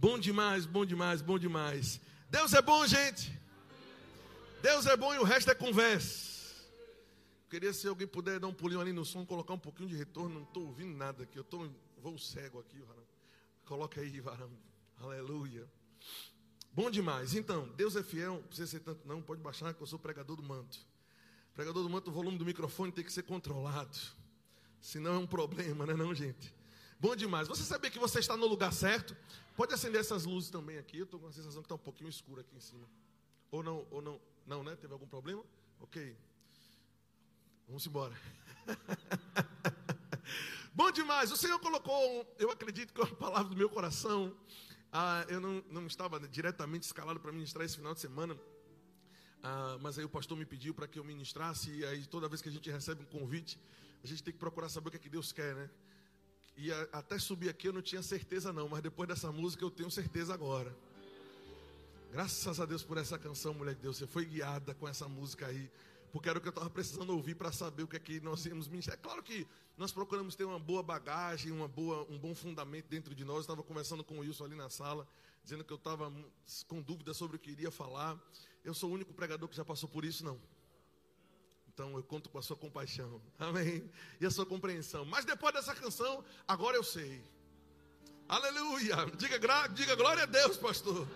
Bom demais, bom demais, bom demais. Deus é bom, gente. Deus é bom e o resto é conversa. Queria se alguém puder dar um pulinho ali no som, colocar um pouquinho de retorno. Não estou ouvindo nada aqui. Eu estou vou cego aqui, varão. Coloca aí, varão. Aleluia. Bom demais. Então, Deus é fiel. Não precisa ser tanto, não. Pode baixar, que eu sou pregador do manto. Pregador do manto, o volume do microfone tem que ser controlado. Senão é um problema, né, não, gente? Bom demais. Você sabia que você está no lugar certo? Pode acender essas luzes também aqui. Eu estou com a sensação que está um pouquinho escuro aqui em cima. Ou não, ou não. Não, né? Teve algum problema? Ok. Vamos embora. Bom demais. O Senhor colocou, eu acredito que é uma palavra do meu coração. Ah, eu não, não estava diretamente escalado para ministrar esse final de semana. Ah, mas aí o pastor me pediu para que eu ministrasse. E aí toda vez que a gente recebe um convite, a gente tem que procurar saber o que, é que Deus quer, né? E a, até subir aqui eu não tinha certeza não, mas depois dessa música eu tenho certeza agora. Graças a Deus por essa canção, mulher de Deus. Você foi guiada com essa música aí porque era o que eu estava precisando ouvir para saber o que é que nós íamos ministrar. É claro que nós procuramos ter uma boa bagagem, uma boa, um bom fundamento dentro de nós. Estava conversando com o Wilson ali na sala, dizendo que eu estava com dúvidas sobre o que iria falar. Eu sou o único pregador que já passou por isso, não. Então eu conto com a sua compaixão, amém? E a sua compreensão. Mas depois dessa canção, agora eu sei. Aleluia! Diga, diga glória a Deus, pastor.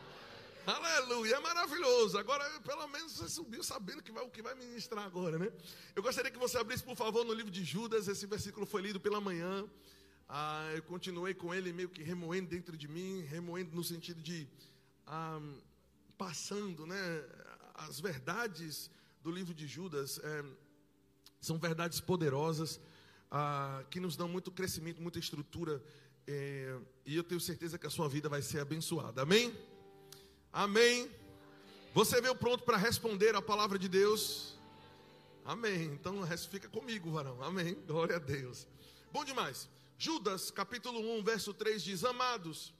Aleluia, é maravilhoso. Agora, pelo menos você subiu sabendo que vai, o que vai ministrar agora, né? Eu gostaria que você abrisse, por favor, no livro de Judas. Esse versículo foi lido pela manhã. Ah, eu continuei com ele meio que remoendo dentro de mim, remoendo no sentido de ah, passando, né? As verdades do livro de Judas é, são verdades poderosas ah, que nos dão muito crescimento, muita estrutura. É, e eu tenho certeza que a sua vida vai ser abençoada. Amém? Amém. Você veio pronto para responder a palavra de Deus? Amém. Então fica comigo, varão. Amém. Glória a Deus. Bom demais. Judas, capítulo 1, verso 3 diz: Amados,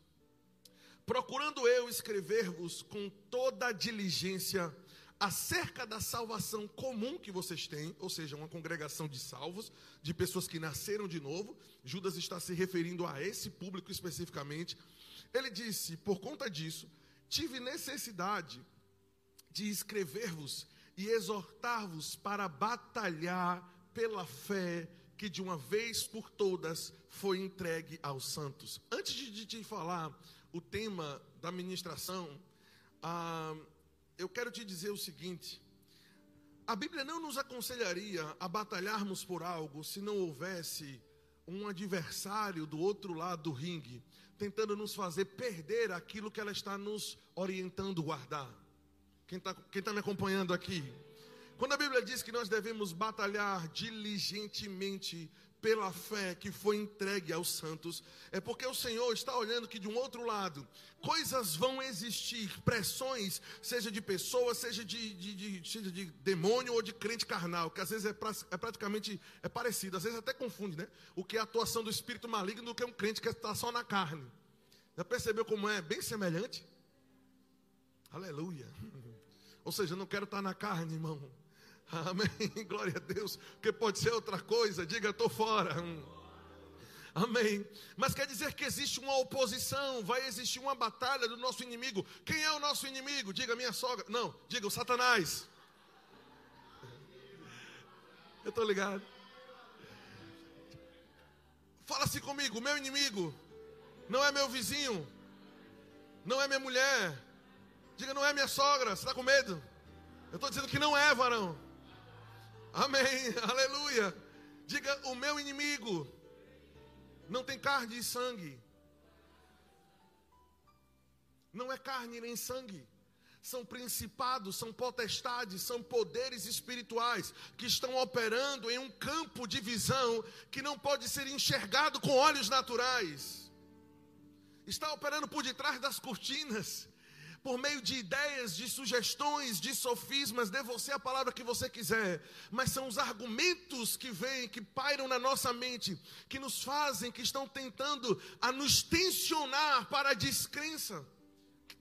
procurando eu escrever-vos com toda a diligência acerca da salvação comum que vocês têm, ou seja, uma congregação de salvos, de pessoas que nasceram de novo. Judas está se referindo a esse público especificamente. Ele disse: Por conta disso tive necessidade de escrever-vos e exortar-vos para batalhar pela fé que de uma vez por todas foi entregue aos santos. Antes de te falar o tema da ministração, ah, eu quero te dizer o seguinte: a Bíblia não nos aconselharia a batalharmos por algo se não houvesse um adversário do outro lado do ringue tentando nos fazer perder aquilo que ela está nos orientando a guardar. Quem está tá me acompanhando aqui? Quando a Bíblia diz que nós devemos batalhar diligentemente pela fé que foi entregue aos santos, é porque o Senhor está olhando que de um outro lado, coisas vão existir, pressões, seja de pessoas, seja de, de, de, seja de demônio ou de crente carnal, que às vezes é, pra, é praticamente é parecido, às vezes até confunde, né? O que é a atuação do espírito maligno do que é um crente que está só na carne. Já percebeu como é bem semelhante? Aleluia. Ou seja, eu não quero estar na carne, irmão. Amém. Glória a Deus. Porque pode ser outra coisa. Diga, estou fora. Amém. Mas quer dizer que existe uma oposição, vai existir uma batalha do nosso inimigo. Quem é o nosso inimigo? Diga minha sogra. Não, diga o Satanás. Eu estou ligado. Fala assim comigo, meu inimigo não é meu vizinho, não é minha mulher. Diga, não é minha sogra. Você está com medo? Eu estou dizendo que não é, varão. Amém, aleluia. Diga: o meu inimigo não tem carne e sangue. Não é carne nem sangue. São principados, são potestades, são poderes espirituais que estão operando em um campo de visão que não pode ser enxergado com olhos naturais. Está operando por detrás das cortinas por meio de ideias, de sugestões, de sofismas, dê você a palavra que você quiser, mas são os argumentos que vêm, que pairam na nossa mente, que nos fazem, que estão tentando a nos tensionar para a descrença.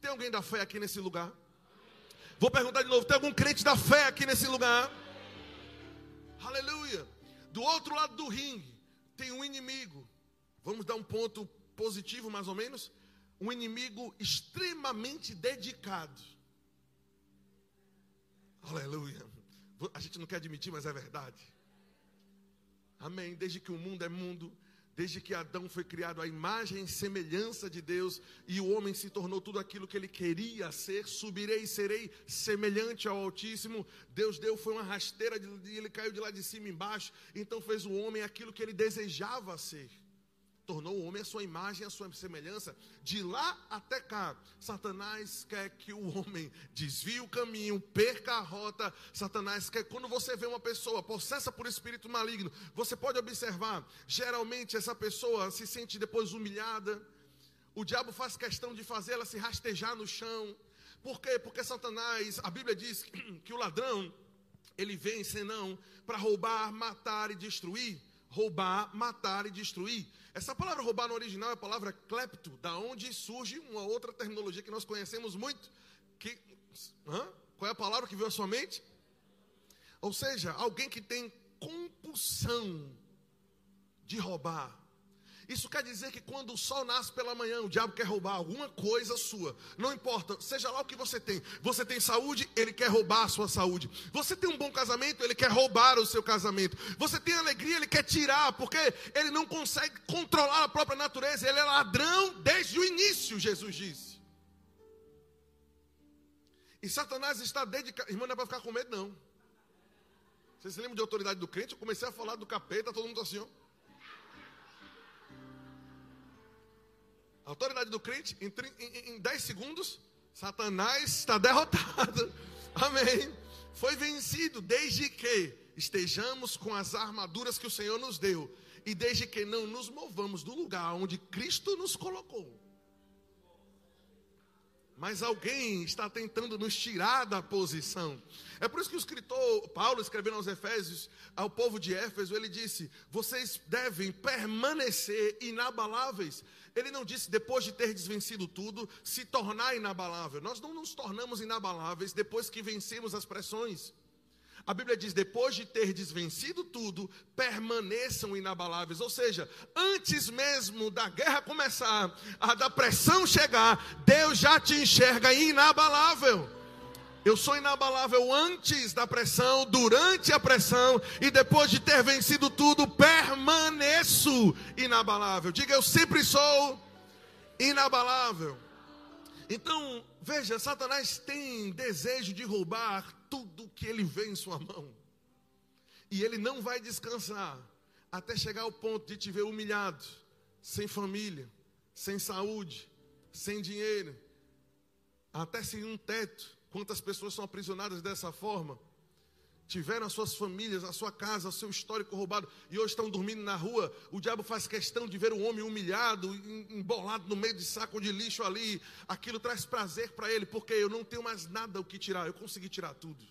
Tem alguém da fé aqui nesse lugar? Vou perguntar de novo: tem algum crente da fé aqui nesse lugar? Aleluia. Do outro lado do ringue tem um inimigo. Vamos dar um ponto positivo, mais ou menos. Um inimigo extremamente dedicado. Aleluia. A gente não quer admitir, mas é verdade. Amém. Desde que o mundo é mundo, desde que Adão foi criado à imagem e semelhança de Deus, e o homem se tornou tudo aquilo que ele queria ser, subirei e serei semelhante ao Altíssimo. Deus deu, foi uma rasteira, e ele caiu de lá de cima embaixo, então fez o homem aquilo que ele desejava ser tornou o homem a sua imagem, a sua semelhança, de lá até cá. Satanás quer que o homem desvie o caminho, perca a rota. Satanás quer, quando você vê uma pessoa possessa por espírito maligno, você pode observar, geralmente essa pessoa se sente depois humilhada. O diabo faz questão de fazê-la se rastejar no chão. Por quê? Porque Satanás, a Bíblia diz que o ladrão, ele vem senão para roubar, matar e destruir. Roubar, matar e destruir. Essa palavra roubar no original é a palavra klepto, da onde surge uma outra terminologia que nós conhecemos muito. Que, hã? Qual é a palavra que veio à sua mente? Ou seja, alguém que tem compulsão de roubar. Isso quer dizer que quando o sol nasce pela manhã, o diabo quer roubar alguma coisa sua. Não importa, seja lá o que você tem. Você tem saúde, ele quer roubar a sua saúde. Você tem um bom casamento, ele quer roubar o seu casamento. Você tem alegria, ele quer tirar, porque ele não consegue controlar a própria natureza. Ele é ladrão desde o início, Jesus disse. E Satanás está dedicado. Irmão, não é para ficar com medo, não. Vocês se lembram de autoridade do crente? Eu comecei a falar do capeta, todo mundo assim, ó. Autoridade do crente, em, 10 segundos, Satanás está derrotado. Amém. Foi vencido desde que estejamos com as armaduras que o Senhor nos deu e desde que não nos movamos do lugar onde Cristo nos colocou. Mas alguém está tentando nos tirar da posição. É por isso que o escritor Paulo, escrevendo aos Efésios, ao povo de Éfeso, ele disse: Vocês devem permanecer inabaláveis. Ele não disse, depois de ter desvencido tudo, se tornar inabalável. Nós não nos tornamos inabaláveis depois que vencemos as pressões. A Bíblia diz: depois de ter desvencido tudo, permaneçam inabaláveis. Ou seja, antes mesmo da guerra começar, a da pressão chegar, Deus já te enxerga inabalável. Eu sou inabalável antes da pressão, durante a pressão e depois de ter vencido tudo, permaneço inabalável. Diga, eu sempre sou inabalável. Então, veja, Satanás tem desejo de roubar tudo que ele vê em sua mão. E ele não vai descansar até chegar ao ponto de te ver humilhado, sem família, sem saúde, sem dinheiro, até sem um teto. Quantas pessoas são aprisionadas dessa forma? Tiveram as suas famílias, a sua casa, o seu histórico roubado e hoje estão dormindo na rua, o diabo faz questão de ver o homem humilhado, embolado no meio de saco de lixo ali. Aquilo traz prazer para ele, porque eu não tenho mais nada o que tirar, eu consegui tirar tudo.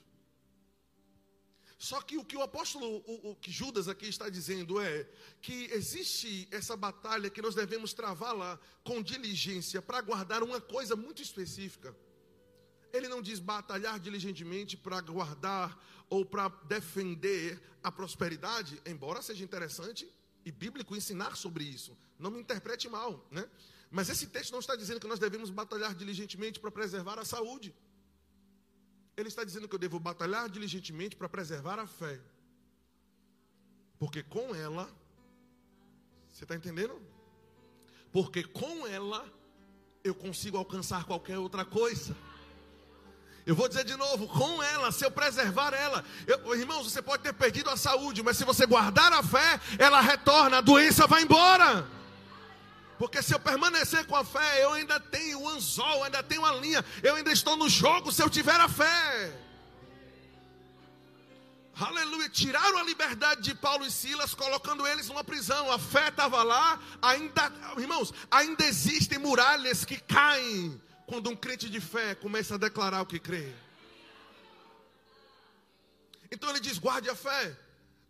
Só que o que o apóstolo, o, o que Judas aqui está dizendo é que existe essa batalha que nós devemos travá-la com diligência para guardar uma coisa muito específica. Ele não diz batalhar diligentemente para guardar ou para defender a prosperidade, embora seja interessante e bíblico ensinar sobre isso. Não me interprete mal, né? Mas esse texto não está dizendo que nós devemos batalhar diligentemente para preservar a saúde. Ele está dizendo que eu devo batalhar diligentemente para preservar a fé. Porque com ela, você está entendendo? Porque com ela eu consigo alcançar qualquer outra coisa. Eu vou dizer de novo, com ela, se eu preservar ela, eu, irmãos, você pode ter perdido a saúde, mas se você guardar a fé, ela retorna, a doença vai embora. Porque se eu permanecer com a fé, eu ainda tenho o anzol, ainda tenho a linha, eu ainda estou no jogo se eu tiver a fé. Aleluia. Tiraram a liberdade de Paulo e Silas, colocando eles numa prisão. A fé estava lá, ainda, irmãos, ainda existem muralhas que caem quando um crente de fé começa a declarar o que crê. Então ele diz: guarde a fé.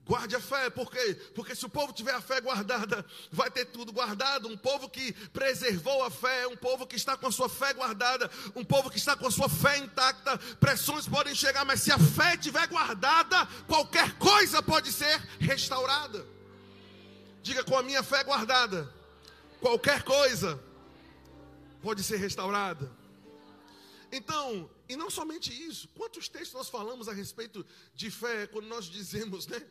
Guarde a fé, por quê? Porque se o povo tiver a fé guardada, vai ter tudo guardado. Um povo que preservou a fé, um povo que está com a sua fé guardada, um povo que está com a sua fé intacta. Pressões podem chegar, mas se a fé estiver guardada, qualquer coisa pode ser restaurada. Diga com a minha fé guardada, qualquer coisa pode ser restaurada. Então, e não somente isso, quantos textos nós falamos a respeito de fé, quando nós dizemos, né?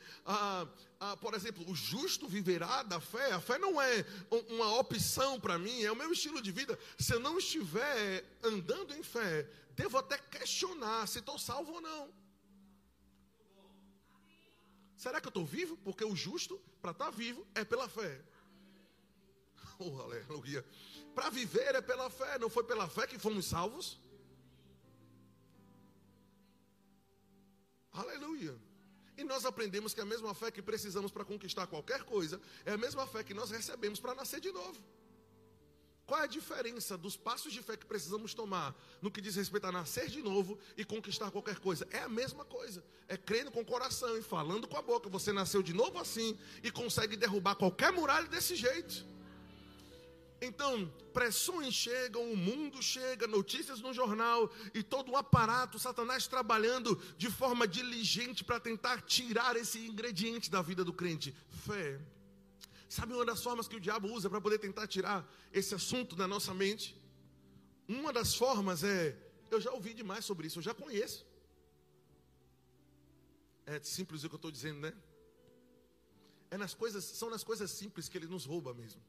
Por exemplo, o justo viverá da fé. A fé não é uma opção para mim, é o meu estilo de vida. Se eu não estiver andando em fé, devo até questionar se estou salvo ou não. Será que eu estou vivo? Porque o justo, para estar tá vivo, é pela fé. Oh, aleluia. Para viver é pela fé, não foi pela fé que fomos salvos? Aleluia. E nós aprendemos que a mesma fé que precisamos para conquistar qualquer coisa é a mesma fé que nós recebemos para nascer de novo. Qual é a diferença dos passos de fé que precisamos tomar no que diz respeito a nascer de novo e conquistar qualquer coisa? É a mesma coisa. É crendo com o coração e falando com a boca. Você nasceu de novo assim e consegue derrubar qualquer muralha desse jeito. Então, pressões chegam, o mundo chega, notícias no jornal e todo o aparato, Satanás trabalhando de forma diligente para tentar tirar esse ingrediente da vida do crente: fé. Sabe uma das formas que o diabo usa para poder tentar tirar esse assunto da nossa mente? Uma das formas é: eu já ouvi demais sobre isso, eu já conheço. É simples o que eu estou dizendo, né? É nas coisas, são nas coisas simples que ele nos rouba mesmo.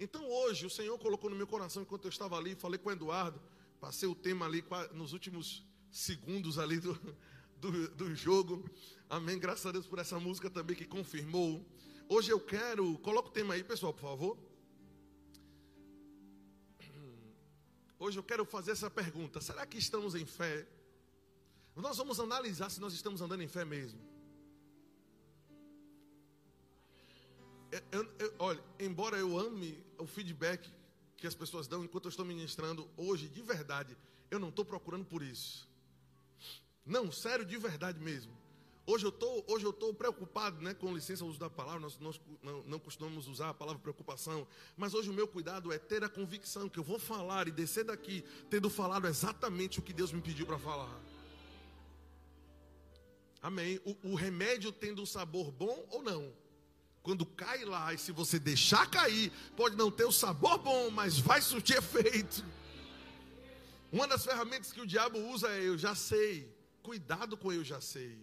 Então hoje o Senhor colocou no meu coração enquanto eu estava ali, falei com o Eduardo, passei o tema ali nos últimos segundos ali do, do, do jogo. Amém. Graças a Deus por essa música também que confirmou. Hoje eu quero, coloca o tema aí, pessoal, por favor. Hoje eu quero fazer essa pergunta: será que estamos em fé? Nós vamos analisar se nós estamos andando em fé mesmo. Eu, eu, olha, embora eu ame o feedback que as pessoas dão enquanto eu estou ministrando hoje, de verdade, eu não estou procurando por isso. Não, sério, de verdade mesmo. Hoje eu tô, hoje eu estou preocupado, né, com licença uso da palavra, nós, nós não, não, costumamos usar a palavra preocupação, mas hoje o meu cuidado é ter a convicção que eu vou falar e descer daqui tendo falado exatamente o que Deus me pediu para falar. Amém. O, o remédio tendo um sabor bom ou não? Quando cai lá, e se você deixar cair, pode não ter o sabor bom, mas vai surtir efeito. Uma das ferramentas que o diabo usa é eu já sei. Cuidado com eu já sei.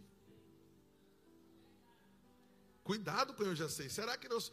Cuidado com eu já sei. Será que nós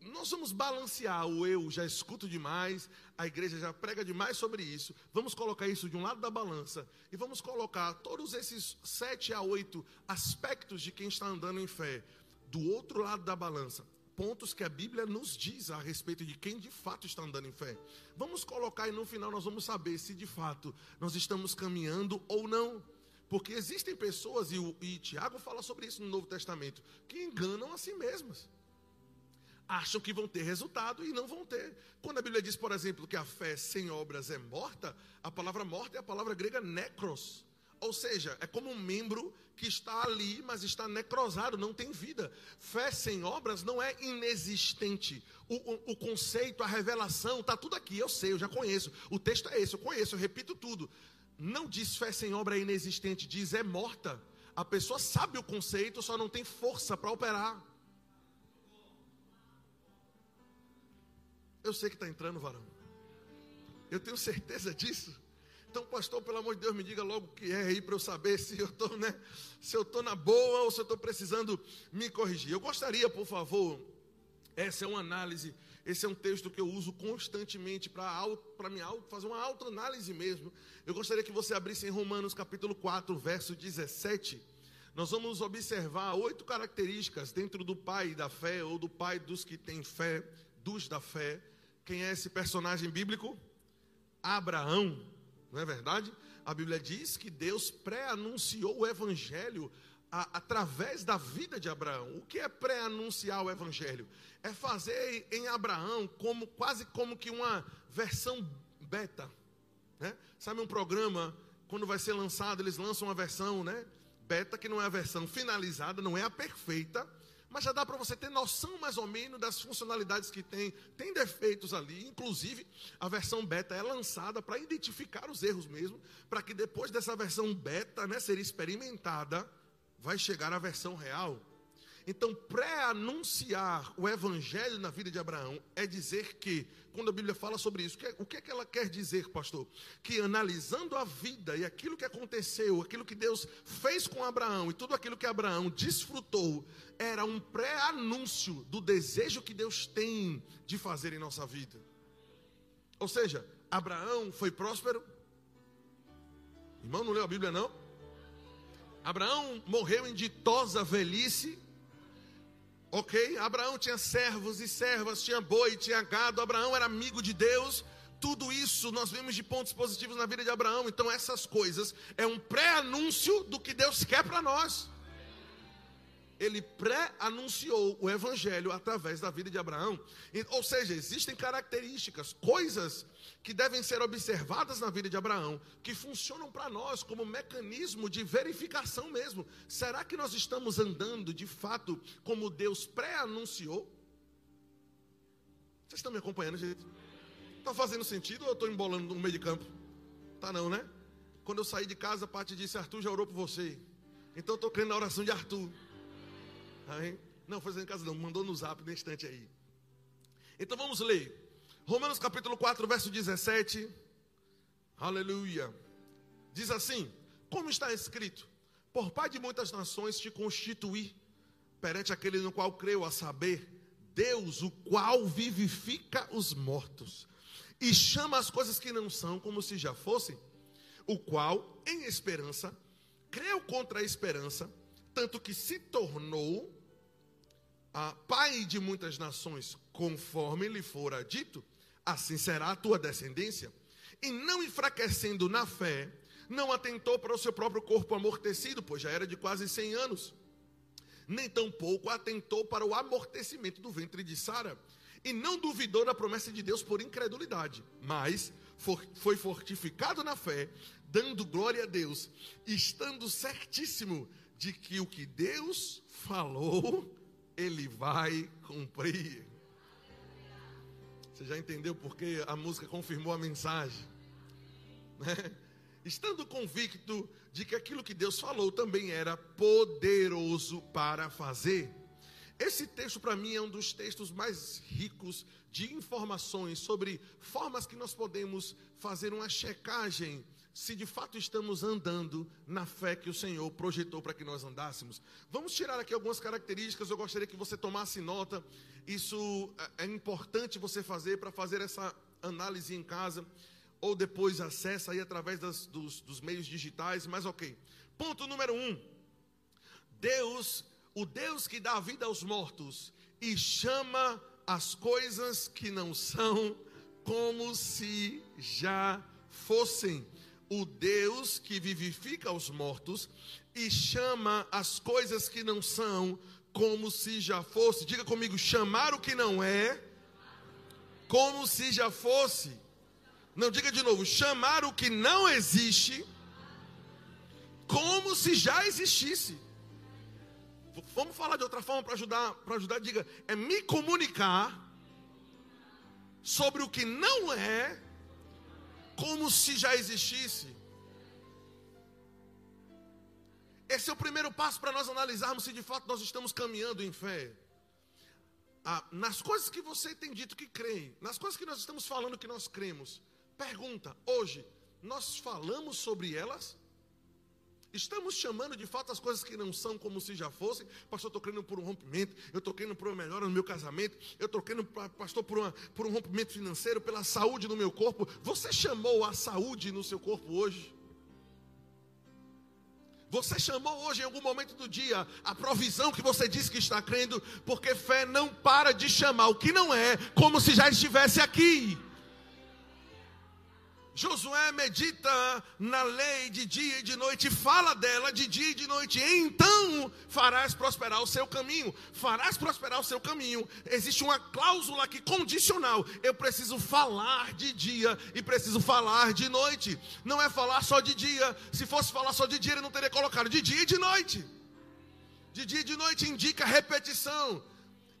nós vamos balancear o eu já escuto demais, a igreja já prega demais sobre isso. Vamos colocar isso de um lado da balança e vamos colocar todos esses sete a oito aspectos de quem está andando em fé do outro lado da balança, pontos que a Bíblia nos diz a respeito de quem de fato está andando em fé. Vamos colocar e no final nós vamos saber se de fato nós estamos caminhando ou não. Porque existem pessoas, e, o, e Tiago fala sobre isso no Novo Testamento, que enganam a si mesmas. Acham que vão ter resultado e não vão ter. Quando a Bíblia diz, por exemplo, que a fé sem obras é morta, a palavra morta é a palavra grega necros. Ou seja, é como um membro que está ali, mas está necrosado, não tem vida. Fé sem obras não é inexistente. O, o, o conceito, a revelação, está tudo aqui, eu sei, eu já conheço. O texto é esse, eu conheço, eu repito tudo. Não diz fé sem obra é inexistente, diz é morta. A pessoa sabe o conceito, só não tem força para operar. Eu sei que está entrando, varão. Eu tenho certeza disso. Então, pastor, pelo amor de Deus, me diga logo o que é aí para eu saber se eu estou né, se eu na boa ou se eu estou precisando me corrigir. Eu gostaria, por favor, essa é uma análise, esse é um texto que eu uso constantemente para me fazer uma autoanálise mesmo. Eu gostaria que você abrisse em Romanos capítulo 4, verso 17. Nós vamos observar oito características dentro do pai da fé ou do pai dos que têm fé, dos da fé. Quem é esse personagem bíblico? Abraão não é verdade? A Bíblia diz que Deus pré-anunciou o Evangelho a, através da vida de Abraão. O que é pré-anunciar o Evangelho? É fazer em Abraão como quase como que uma versão beta. Né? Sabe um programa, quando vai ser lançado, eles lançam uma versão né? beta, que não é a versão finalizada, não é a perfeita, mas já dá para você ter noção mais ou menos das funcionalidades que tem. Tem defeitos ali, inclusive a versão beta é lançada para identificar os erros mesmo, para que depois dessa versão beta né, ser experimentada, vai chegar a versão real. Então, pré-anunciar o evangelho na vida de Abraão é dizer que, quando a Bíblia fala sobre isso, o que é que ela quer dizer, pastor? Que analisando a vida e aquilo que aconteceu, aquilo que Deus fez com Abraão e tudo aquilo que Abraão desfrutou, era um pré-anúncio do desejo que Deus tem de fazer em nossa vida. Ou seja, Abraão foi próspero? Irmão, não leu a Bíblia não? Abraão morreu em ditosa velhice. Ok? Abraão tinha servos e servas, tinha boi, tinha gado. Abraão era amigo de Deus. Tudo isso nós vemos de pontos positivos na vida de Abraão. Então, essas coisas é um pré-anúncio do que Deus quer para nós ele pré-anunciou o evangelho através da vida de Abraão. Ou seja, existem características, coisas que devem ser observadas na vida de Abraão, que funcionam para nós como mecanismo de verificação mesmo. Será que nós estamos andando de fato como Deus pré-anunciou? Vocês estão me acompanhando, gente? Está fazendo sentido ou eu estou embolando no meio de campo? Tá não, né? Quando eu saí de casa, a Paty disse, Arthur já orou por você. Então eu estou crendo na oração de Arthur. Amém? Não, foi em casa não, mandou no zap no instante aí. Então vamos ler. Romanos capítulo 4, verso 17. Aleluia. Diz assim: Como está escrito: Por pai de muitas nações te constituí, perante aquele no qual creu, a saber, Deus, o qual vivifica os mortos e chama as coisas que não são como se já fossem, o qual, em esperança, creu contra a esperança, tanto que se tornou ah, pai de muitas nações, conforme lhe fora dito, assim será a tua descendência. E não enfraquecendo na fé, não atentou para o seu próprio corpo amortecido, pois já era de quase 100 anos, nem tampouco atentou para o amortecimento do ventre de Sara, e não duvidou da promessa de Deus por incredulidade, mas foi fortificado na fé, dando glória a Deus, estando certíssimo de que o que Deus falou, ele vai cumprir. Você já entendeu porque a música confirmou a mensagem? Né? Estando convicto de que aquilo que Deus falou também era poderoso para fazer. Esse texto, para mim, é um dos textos mais ricos de informações sobre formas que nós podemos fazer uma checagem se de fato estamos andando na fé que o Senhor projetou para que nós andássemos. Vamos tirar aqui algumas características, eu gostaria que você tomasse nota. Isso é, é importante você fazer para fazer essa análise em casa, ou depois acessa aí através das, dos, dos meios digitais, mas ok. Ponto número um: Deus, o Deus que dá vida aos mortos e chama as coisas que não são como se já fossem o Deus que vivifica os mortos e chama as coisas que não são como se já fosse. Diga comigo, chamar o que não é como se já fosse. Não, diga de novo, chamar o que não existe como se já existisse. Vamos falar de outra forma para ajudar, para ajudar, diga, é me comunicar sobre o que não é como se já existisse. Esse é o primeiro passo para nós analisarmos se de fato nós estamos caminhando em fé. Ah, nas coisas que você tem dito que crê, nas coisas que nós estamos falando que nós cremos, pergunta: hoje, nós falamos sobre elas? Estamos chamando de fato as coisas que não são como se já fossem. Pastor, eu estou crendo por um rompimento, eu estou crendo por uma melhora no meu casamento, eu estou crendo, pastor, por, uma, por um rompimento financeiro, pela saúde no meu corpo. Você chamou a saúde no seu corpo hoje? Você chamou hoje em algum momento do dia a provisão que você disse que está crendo, porque fé não para de chamar o que não é, como se já estivesse aqui. Josué medita na lei de dia e de noite, fala dela de dia e de noite, então farás prosperar o seu caminho. Farás prosperar o seu caminho. Existe uma cláusula aqui condicional. Eu preciso falar de dia e preciso falar de noite. Não é falar só de dia. Se fosse falar só de dia, ele não teria colocado de dia e de noite. De dia e de noite indica repetição,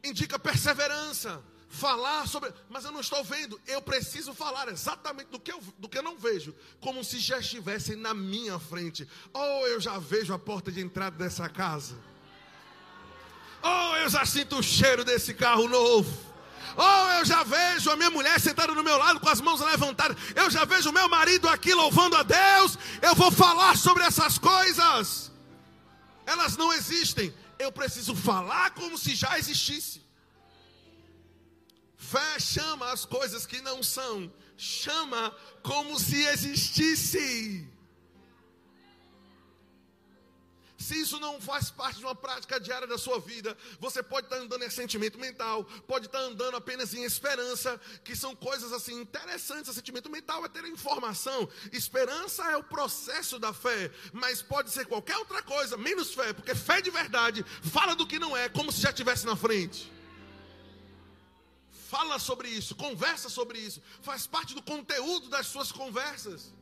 indica perseverança falar sobre, mas eu não estou vendo. Eu preciso falar exatamente do que eu, do que eu não vejo, como se já estivessem na minha frente. Oh, eu já vejo a porta de entrada dessa casa. Oh, eu já sinto o cheiro desse carro novo. Oh, eu já vejo a minha mulher sentada no meu lado com as mãos levantadas. Eu já vejo o meu marido aqui louvando a Deus. Eu vou falar sobre essas coisas. Elas não existem. Eu preciso falar como se já existisse. Fé chama as coisas que não são, chama como se existisse. Se isso não faz parte de uma prática diária da sua vida, você pode estar andando em sentimento mental, pode estar andando apenas em esperança, que são coisas assim interessantes. sentimento mental é ter informação, esperança é o processo da fé, mas pode ser qualquer outra coisa, menos fé, porque fé de verdade fala do que não é, como se já estivesse na frente. Fala sobre isso, conversa sobre isso, faz parte do conteúdo das suas conversas.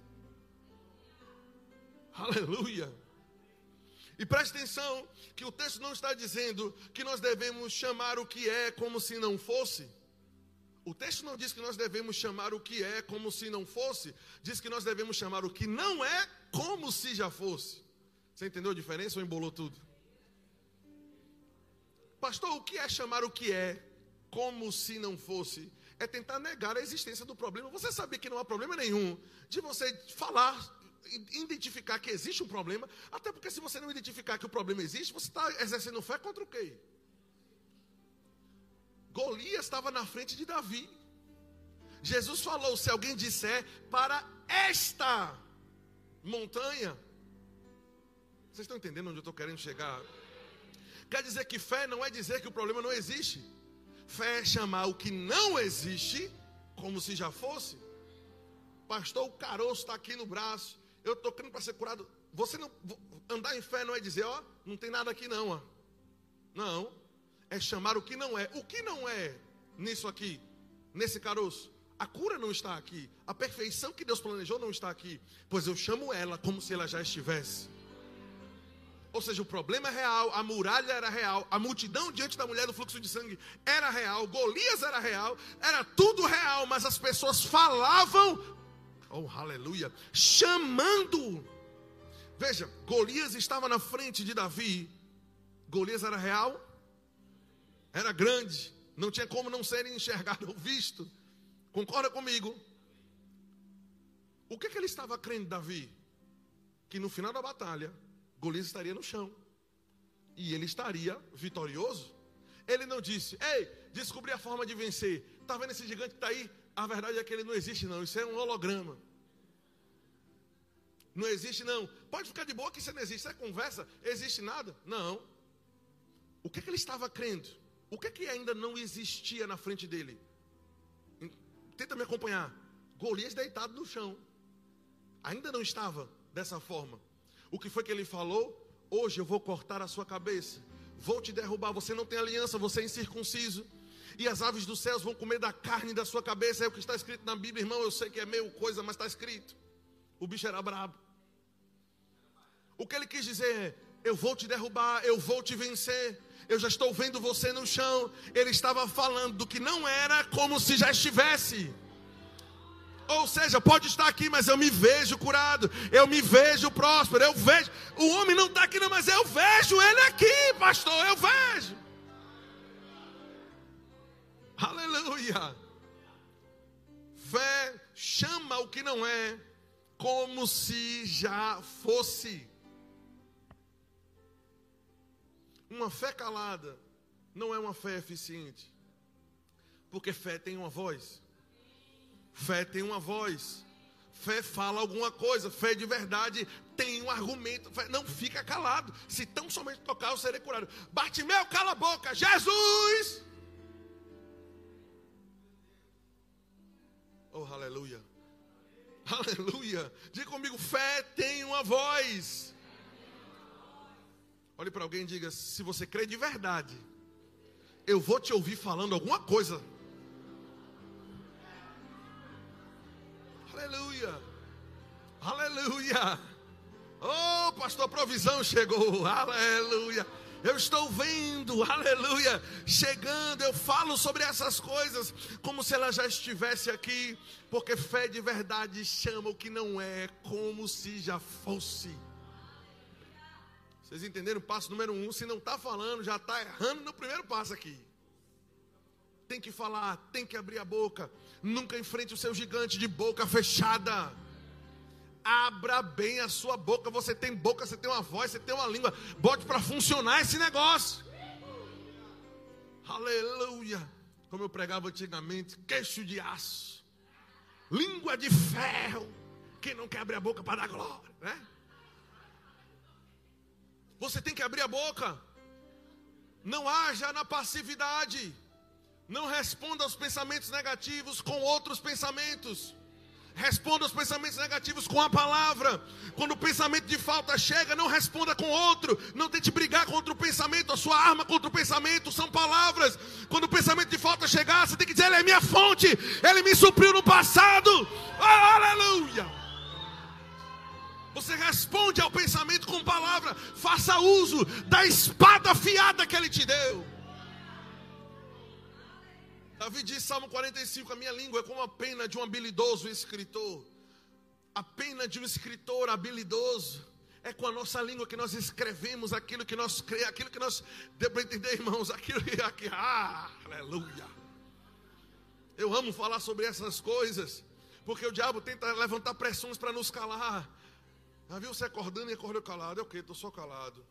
Aleluia. E preste atenção que o texto não está dizendo que nós devemos chamar o que é como se não fosse. O texto não diz que nós devemos chamar o que é como se não fosse, diz que nós devemos chamar o que não é como se já fosse. Você entendeu a diferença ou embolou tudo? Pastor, o que é chamar o que é como se não fosse? É tentar negar a existência do problema. Você sabia que não há problema nenhum de você falar identificar que existe um problema, até porque se você não identificar que o problema existe, você está exercendo fé contra o quê? Golias estava na frente de Davi. Jesus falou: se alguém disser para esta montanha, vocês estão entendendo onde eu estou querendo chegar? Quer dizer que fé não é dizer que o problema não existe. Fé é chamar o que não existe como se já fosse. Pastor, o caroço está aqui no braço eu estou crendo para ser curado. Você não andar em fé não é dizer, ó, não tem nada aqui não, ó. Não, é chamar o que não é. O que não é nisso aqui, nesse caroço? A cura não está aqui. A perfeição que Deus planejou não está aqui. Pois eu chamo ela como se ela já estivesse. Ou seja, o problema é real, a muralha era real, a multidão diante da mulher do fluxo de sangue era real, Golias era real, era tudo real, mas as pessoas falavam oh aleluia, chamando. Veja, Golias estava na frente de Davi. Golias era real, era grande, não tinha como não ser enxergado ou visto. Concorda comigo? O que, que ele estava crendo, Davi? Que no final da batalha, Golias estaria no chão e ele estaria vitorioso. Ele não disse, ei, descobri a forma de vencer. Está vendo esse gigante que está aí? A verdade é que ele não existe, não. Isso é um holograma. Não existe, não. Pode ficar de boa que isso não existe. Isso é conversa. Existe nada? Não. O que, é que ele estava crendo? O que, é que ainda não existia na frente dele? Tenta me acompanhar. Golias deitado no chão. Ainda não estava dessa forma. O que foi que ele falou? Hoje eu vou cortar a sua cabeça. Vou te derrubar. Você não tem aliança, você é incircunciso e as aves dos céus vão comer da carne da sua cabeça. É o que está escrito na Bíblia, irmão. Eu sei que é meio coisa, mas está escrito. O bicho era brabo. O que ele quis dizer é: eu vou te derrubar, eu vou te vencer. Eu já estou vendo você no chão. Ele estava falando do que não era como se já estivesse. Ou seja, pode estar aqui, mas eu me vejo curado, eu me vejo próspero, eu vejo. O homem não está aqui, não, mas eu vejo ele aqui, pastor, eu vejo. Aleluia. Fé chama o que não é como se já fosse. Uma fé calada não é uma fé eficiente. Porque fé tem uma voz. Fé tem uma voz. Fé fala alguma coisa. Fé de verdade tem um argumento. Fé não fica calado. Se tão somente tocar, eu serei curado. Bartimeu, cala a boca. Jesus! Oh, aleluia. Aleluia. Diga comigo: fé tem uma voz. Olhe para alguém e diga: se você crê de verdade, eu vou te ouvir falando alguma coisa. Aleluia. Aleluia. Oh, pastor, provisão chegou. Aleluia. Eu estou vendo, aleluia, chegando. Eu falo sobre essas coisas como se ela já estivesse aqui, porque fé de verdade chama o que não é como se já fosse. Vocês entenderam? Passo número um. Se não está falando, já está errando no primeiro passo aqui. Tem que falar, tem que abrir a boca. Nunca enfrente o seu gigante de boca fechada. Abra bem a sua boca. Você tem boca, você tem uma voz, você tem uma língua. Bote para funcionar esse negócio. Aleluia. Como eu pregava antigamente, queixo de aço, língua de ferro. Quem não quer abrir a boca para dar glória, né? Você tem que abrir a boca. Não haja na passividade. Não responda aos pensamentos negativos com outros pensamentos. Responda aos pensamentos negativos com a palavra. Quando o pensamento de falta chega, não responda com outro. Não tente brigar contra o pensamento. A sua arma contra o pensamento são palavras. Quando o pensamento de falta chegar, você tem que dizer: Ele é minha fonte. Ele me supriu no passado. Oh, aleluia. Você responde ao pensamento com palavra. Faça uso da espada afiada que Ele te deu. Davi diz, Salmo 45, a minha língua é como a pena de um habilidoso escritor. A pena de um escritor habilidoso. É com a nossa língua que nós escrevemos aquilo que nós cremos, aquilo que nós. Deu para entender, irmãos? Aquilo que. Ah, aleluia. Eu amo falar sobre essas coisas. Porque o diabo tenta levantar pressões para nos calar. Já viu você acordando e acordou calado? É o quê? Estou só calado.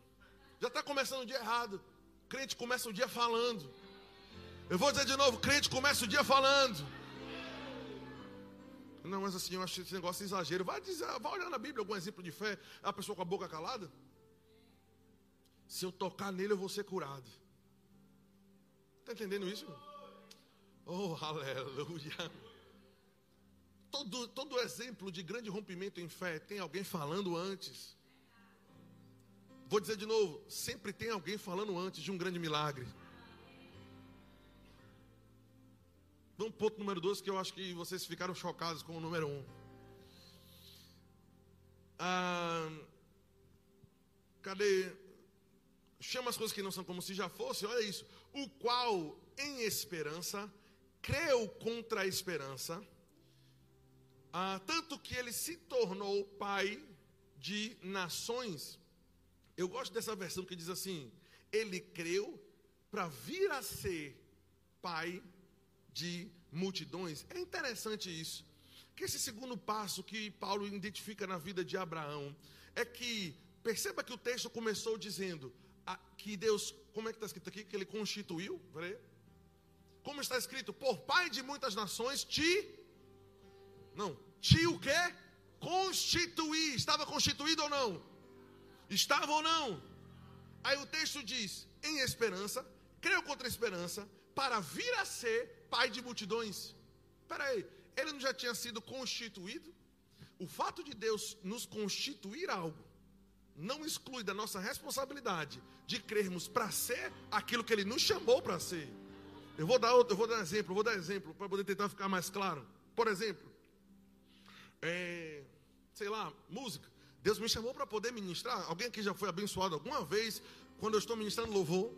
Já está começando o dia errado. O crente começa o dia falando. Eu vou dizer de novo: crente começa o dia falando. Não, mas assim, eu acho esse negócio exagero. Vai, dizer, vai olhar na Bíblia algum exemplo de fé, a pessoa com a boca calada. Se eu tocar nele, eu vou ser curado. Está entendendo isso? Oh, aleluia. Todo, todo exemplo de grande rompimento em fé tem alguém falando antes. Vou dizer de novo: sempre tem alguém falando antes de um grande milagre. Vamos para o ponto número dois, que eu acho que vocês ficaram chocados com o número um. Ah, cadê? Chama as coisas que não são como se já fosse, olha isso. O qual, em esperança, creu contra a esperança, ah, tanto que ele se tornou pai de nações. Eu gosto dessa versão que diz assim: ele creu para vir a ser pai de multidões. É interessante isso. Que esse segundo passo que Paulo identifica na vida de Abraão é que, perceba que o texto começou dizendo a, que Deus, como é que está escrito aqui? Que ele constituiu. Como está escrito? Por pai de muitas nações, te. Não, te o quê? Constituir. Estava constituído ou não? Estava ou não? Aí o texto diz: em esperança, creu contra a esperança, para vir a ser pai de multidões. Espera aí, ele não já tinha sido constituído? O fato de Deus nos constituir algo não exclui da nossa responsabilidade de crermos para ser aquilo que ele nos chamou para ser. Eu vou dar outro, eu vou dar exemplo, vou dar exemplo para poder tentar ficar mais claro. Por exemplo, é, sei lá, música. Deus me chamou para poder ministrar. Alguém aqui já foi abençoado alguma vez quando eu estou ministrando louvor?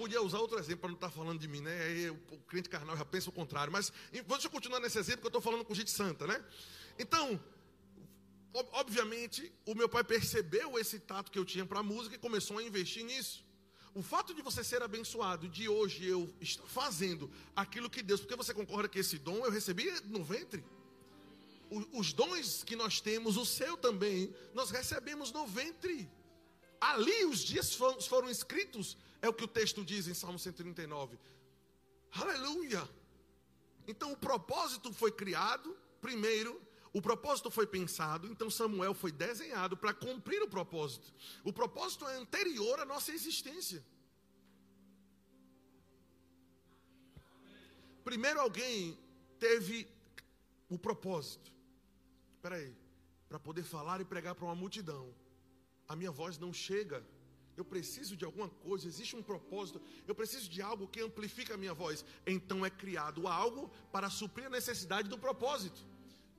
Podia usar outro exemplo para não estar falando de mim, né? O, crente carnal já pensa o contrário. Mas deixa eu continuar nesse exemplo que eu estou falando com gente santa, né? Então, obviamente, o meu pai percebeu esse tato que eu tinha para a música e começou a investir nisso. O fato de você ser abençoado, de hoje eu estar fazendo aquilo que Deus, porque você concorda que esse dom eu recebi no ventre? os dons que nós temos, o seu também, nós recebemos no ventre. Ali os dias foram escritos é o que o texto diz em Salmo 139. Aleluia! Então o propósito foi criado, primeiro, o propósito foi pensado, então Samuel foi desenhado para cumprir o propósito. O propósito é anterior à nossa existência. Primeiro alguém teve o propósito. Espera aí, para poder falar e pregar para uma multidão. A minha voz não chega eu preciso de alguma coisa, existe um propósito, eu preciso de algo que amplifique a minha voz. Então é criado algo para suprir a necessidade do propósito.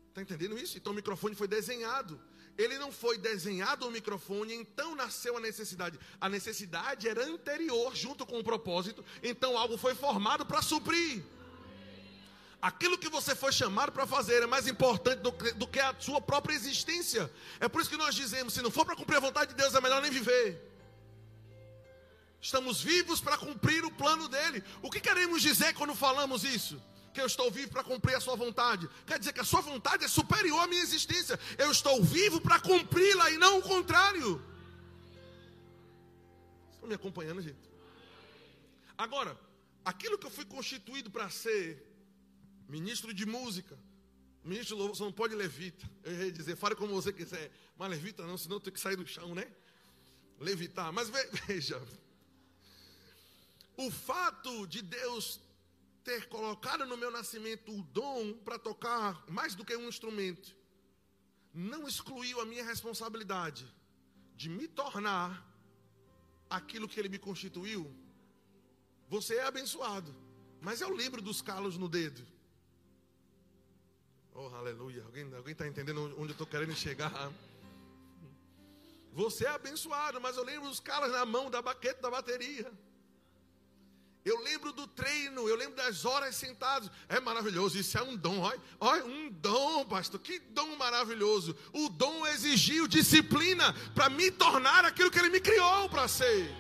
Está entendendo isso? Então o microfone foi desenhado. Ele não foi desenhado o microfone, então nasceu a necessidade. A necessidade era anterior, junto com o propósito, então algo foi formado para suprir. Aquilo que você foi chamado para fazer é mais importante do do que a sua própria existência. É por isso que nós dizemos: se não for para cumprir a vontade de Deus, é melhor nem viver. Estamos vivos para cumprir o plano dele. O que queremos dizer quando falamos isso? Que eu estou vivo para cumprir a sua vontade. Quer dizer que a sua vontade é superior à minha existência. Eu estou vivo para cumpri-la e não o contrário. Estão me acompanhando, gente? Agora, aquilo que eu fui constituído para ser, ministro de música, ministro de louvor, você não pode levita. Eu ia dizer, fale como você quiser, mas levita não, senão eu tenho que sair do chão, né? Levitar. Mas veja, o fato de Deus ter colocado no meu nascimento o dom para tocar mais do que um instrumento, não excluiu a minha responsabilidade de me tornar aquilo que Ele me constituiu. Você é abençoado, mas eu lembro dos calos no dedo. Oh, aleluia. Alguém está entendendo onde eu estou querendo chegar? Você é abençoado, mas eu lembro dos calos na mão da baqueta da bateria. Eu lembro do treino, eu lembro das horas sentados. É maravilhoso, isso é um dom. Olha, olha, um dom, pastor. Que dom maravilhoso. O dom exigiu disciplina para me tornar aquilo que ele me criou para ser.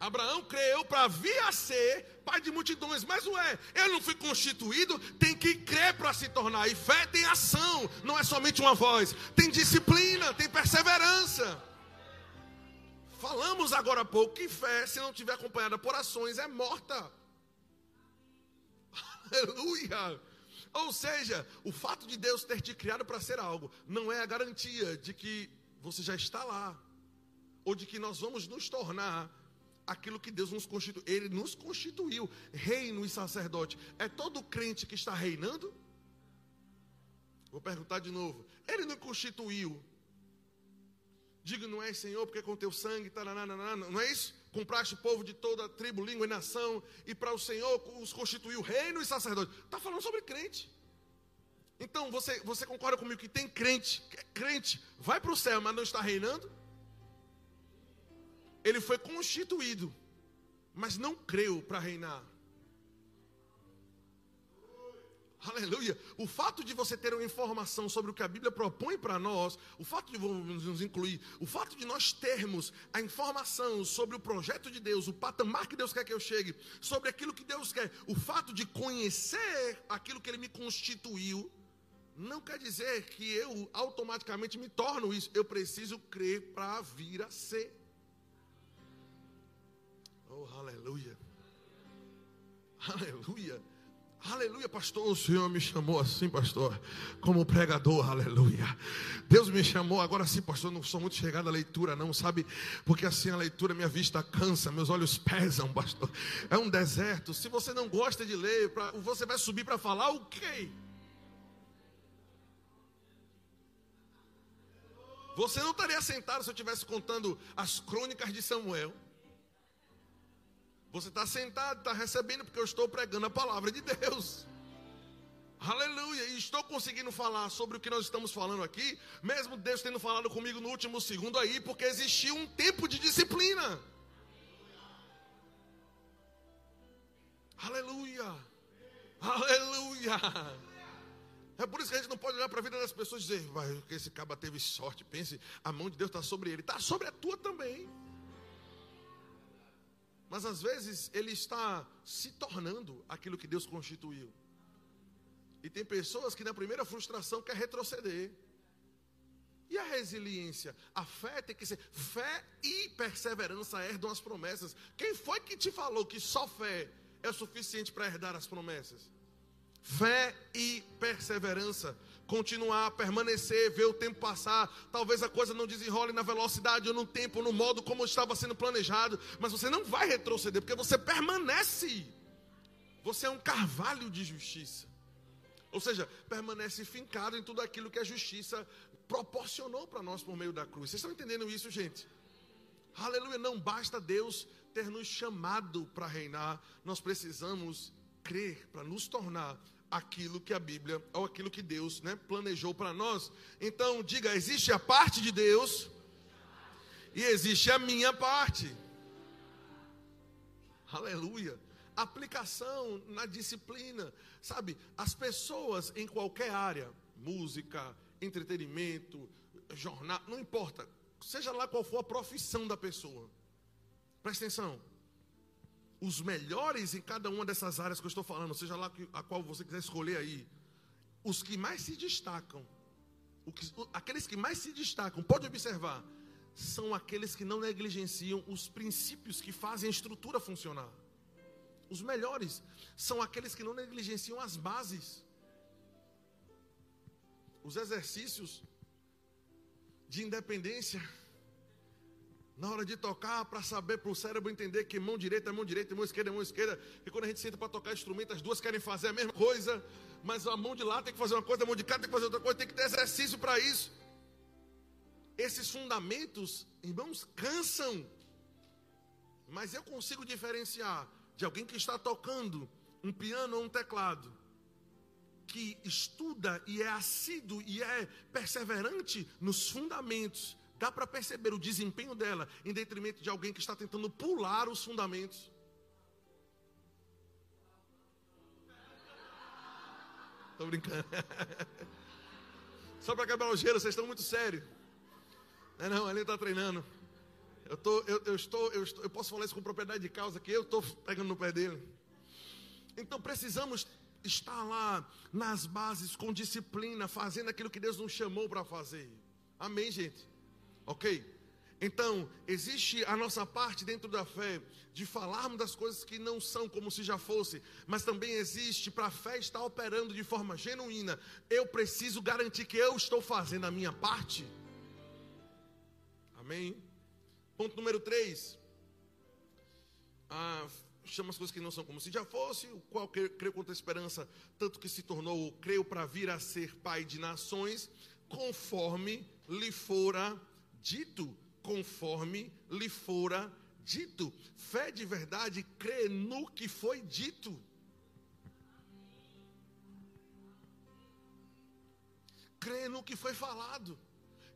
Abraão creu para vir a ser pai de multidões, mas ué, eu não fui constituído, tem que crer para se tornar. E fé tem ação, não é somente uma voz, tem disciplina, tem perseverança. Falamos agora há pouco que fé, se não tiver acompanhada por ações, é morta. Aleluia! Ou seja, o fato de Deus ter te criado para ser algo não é a garantia de que você já está lá, ou de que nós vamos nos tornar aquilo que Deus nos constituiu. Ele nos constituiu, reino e sacerdote. É todo crente que está reinando? Vou perguntar de novo. Ele não constituiu Diga, não é Senhor, porque com teu sangue, taraná, não é isso? Compraste o povo de toda tribo, língua e nação, e para o Senhor os constituiu reino e sacerdote. Está falando sobre crente. Então, você, você concorda comigo que tem crente, é crente, vai para o céu, mas não está reinando? Ele foi constituído, mas não creu para reinar. Aleluia. O fato de você ter uma informação sobre o que a Bíblia propõe para nós, o fato de nos incluir, o fato de nós termos a informação sobre o projeto de Deus, o patamar que Deus quer que eu chegue, sobre aquilo que Deus quer, o fato de conhecer aquilo que Ele me constituiu, não quer dizer que eu automaticamente me torno isso. Eu preciso crer para vir a ser. Oh, aleluia. Aleluia. Aleluia, pastor. O Senhor me chamou assim, pastor, como pregador, aleluia. Deus me chamou, agora sim, pastor. Não sou muito chegado à leitura, não, sabe? Porque assim a leitura, minha vista cansa, meus olhos pesam, pastor. É um deserto. Se você não gosta de ler, você vai subir para falar o quê? Você não estaria sentado se eu estivesse contando as crônicas de Samuel. Você está sentado, está recebendo, porque eu estou pregando a palavra de Deus. Aleluia. E estou conseguindo falar sobre o que nós estamos falando aqui, mesmo Deus tendo falado comigo no último segundo aí, porque existiu um tempo de disciplina. Aleluia. Aleluia. É por isso que a gente não pode olhar para a vida das pessoas e dizer, vai, que esse caba teve sorte. Pense, a mão de Deus está sobre ele. Está sobre a tua também. Mas às vezes ele está se tornando aquilo que Deus constituiu. E tem pessoas que na primeira frustração quer retroceder. E a resiliência? A fé tem que ser fé e perseverança herdam as promessas. Quem foi que te falou que só fé é o suficiente para herdar as promessas? Fé e perseverança continuar, permanecer, ver o tempo passar. Talvez a coisa não desenrole na velocidade ou no tempo, ou no modo como estava sendo planejado, mas você não vai retroceder, porque você permanece. Você é um carvalho de justiça. Ou seja, permanece fincado em tudo aquilo que a justiça proporcionou para nós por meio da cruz. Vocês estão entendendo isso, gente? Aleluia, não basta Deus ter nos chamado para reinar, nós precisamos crer para nos tornar aquilo que a Bíblia, ou aquilo que Deus né, planejou para nós. Então, diga: existe a parte de Deus e existe a minha parte. Aleluia. aplicação na disciplina. Sabe, as pessoas em qualquer área, música, entretenimento, jornal, não importa, seja lá qual for a profissão da pessoa. Presta atenção. Os melhores em cada uma dessas áreas que eu estou falando, seja lá a qual você quiser escolher aí, os que mais se destacam, que, aqueles que mais se destacam, pode observar, são aqueles que não negligenciam os princípios que fazem a estrutura funcionar. Os melhores são aqueles que não negligenciam as bases. Os exercícios de independência na hora de tocar, para saber, para o cérebro entender que mão direita é mão direita, mão esquerda é mão esquerda. E quando a gente senta para tocar instrumento, as duas querem fazer a mesma coisa, mas a mão de lá tem que fazer uma coisa, a mão de cá tem que fazer outra coisa, tem que ter exercício para isso. Esses fundamentos, irmãos, cansam. Mas eu consigo diferenciar de alguém que está tocando um piano ou um teclado, que estuda e é assíduo e é perseverante nos fundamentos Dá para perceber o desempenho dela em detrimento de alguém que está tentando pular os fundamentos. Estou brincando. Só para quebrar o gelo, vocês estão muito sérios. Não, não, ele está treinando. Eu, tô, eu, eu, estou, eu estou, eu posso falar isso com propriedade de causa, que eu estou pegando no pé dele. Então precisamos estar lá nas bases, com disciplina, fazendo aquilo que Deus nos chamou para fazer. Amém, gente? Ok? Então, existe a nossa parte dentro da fé de falarmos das coisas que não são como se já fosse, mas também existe para a fé estar operando de forma genuína. Eu preciso garantir que eu estou fazendo a minha parte. Amém? Ponto número 3. Ah, chama as coisas que não são como se já fosse, o qual creu contra a esperança, tanto que se tornou, creio para vir a ser pai de nações, conforme lhe fora dito conforme lhe fora dito. Fé de verdade crê no que foi dito. Crê no que foi falado.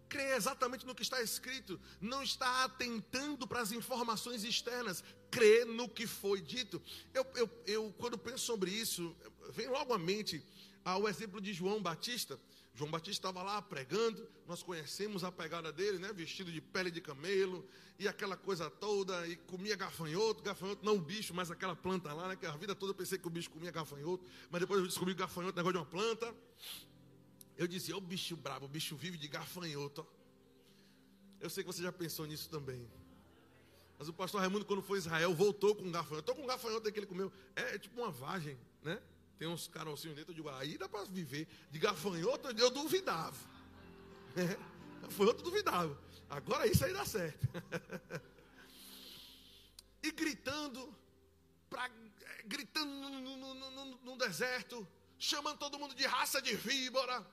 Crê exatamente no que está escrito. Não está atentando para as informações externas. Crê no que foi dito. Eu, eu, eu quando penso sobre isso, vem logo à mente ao exemplo de João Batista João Batista estava lá pregando, nós conhecemos a pegada dele, né? Vestido de pele de camelo e aquela coisa toda, e comia gafanhoto, gafanhoto não o bicho, mas aquela planta lá, né? Que a vida toda eu pensei que o bicho comia gafanhoto, mas depois eu descobri que gafanhoto é negócio de uma planta. Eu dizia, o bicho brabo, o bicho vive de gafanhoto. Eu sei que você já pensou nisso também. Mas o pastor Raimundo, quando foi a Israel, voltou com um gafanhoto. Estou com um gafanhoto que ele comeu. É, é tipo uma vagem, né? Tem uns carocinhos dentro, eu digo, aí dá para viver. De gafanhoto, eu duvidava. É, gafanhoto duvidava. Agora isso aí dá certo. e gritando, pra, é, gritando no, no, no, no, deserto, chamando todo mundo de raça de víbora.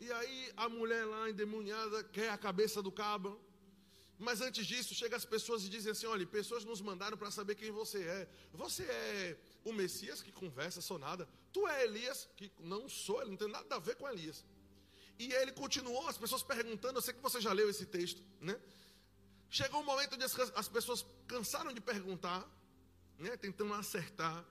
E aí a mulher lá endemoniada quer a cabeça do cabo. Mas antes disso, chega as pessoas e dizem assim: olha, pessoas nos mandaram para saber quem você é. Você é o Messias que conversa, sou nada. Tu é Elias, que não sou, ele não tem nada a ver com Elias. E ele continuou, as pessoas perguntando, eu sei que você já leu esse texto, né? Chegou um momento onde as pessoas cansaram de perguntar, né, tentando acertar,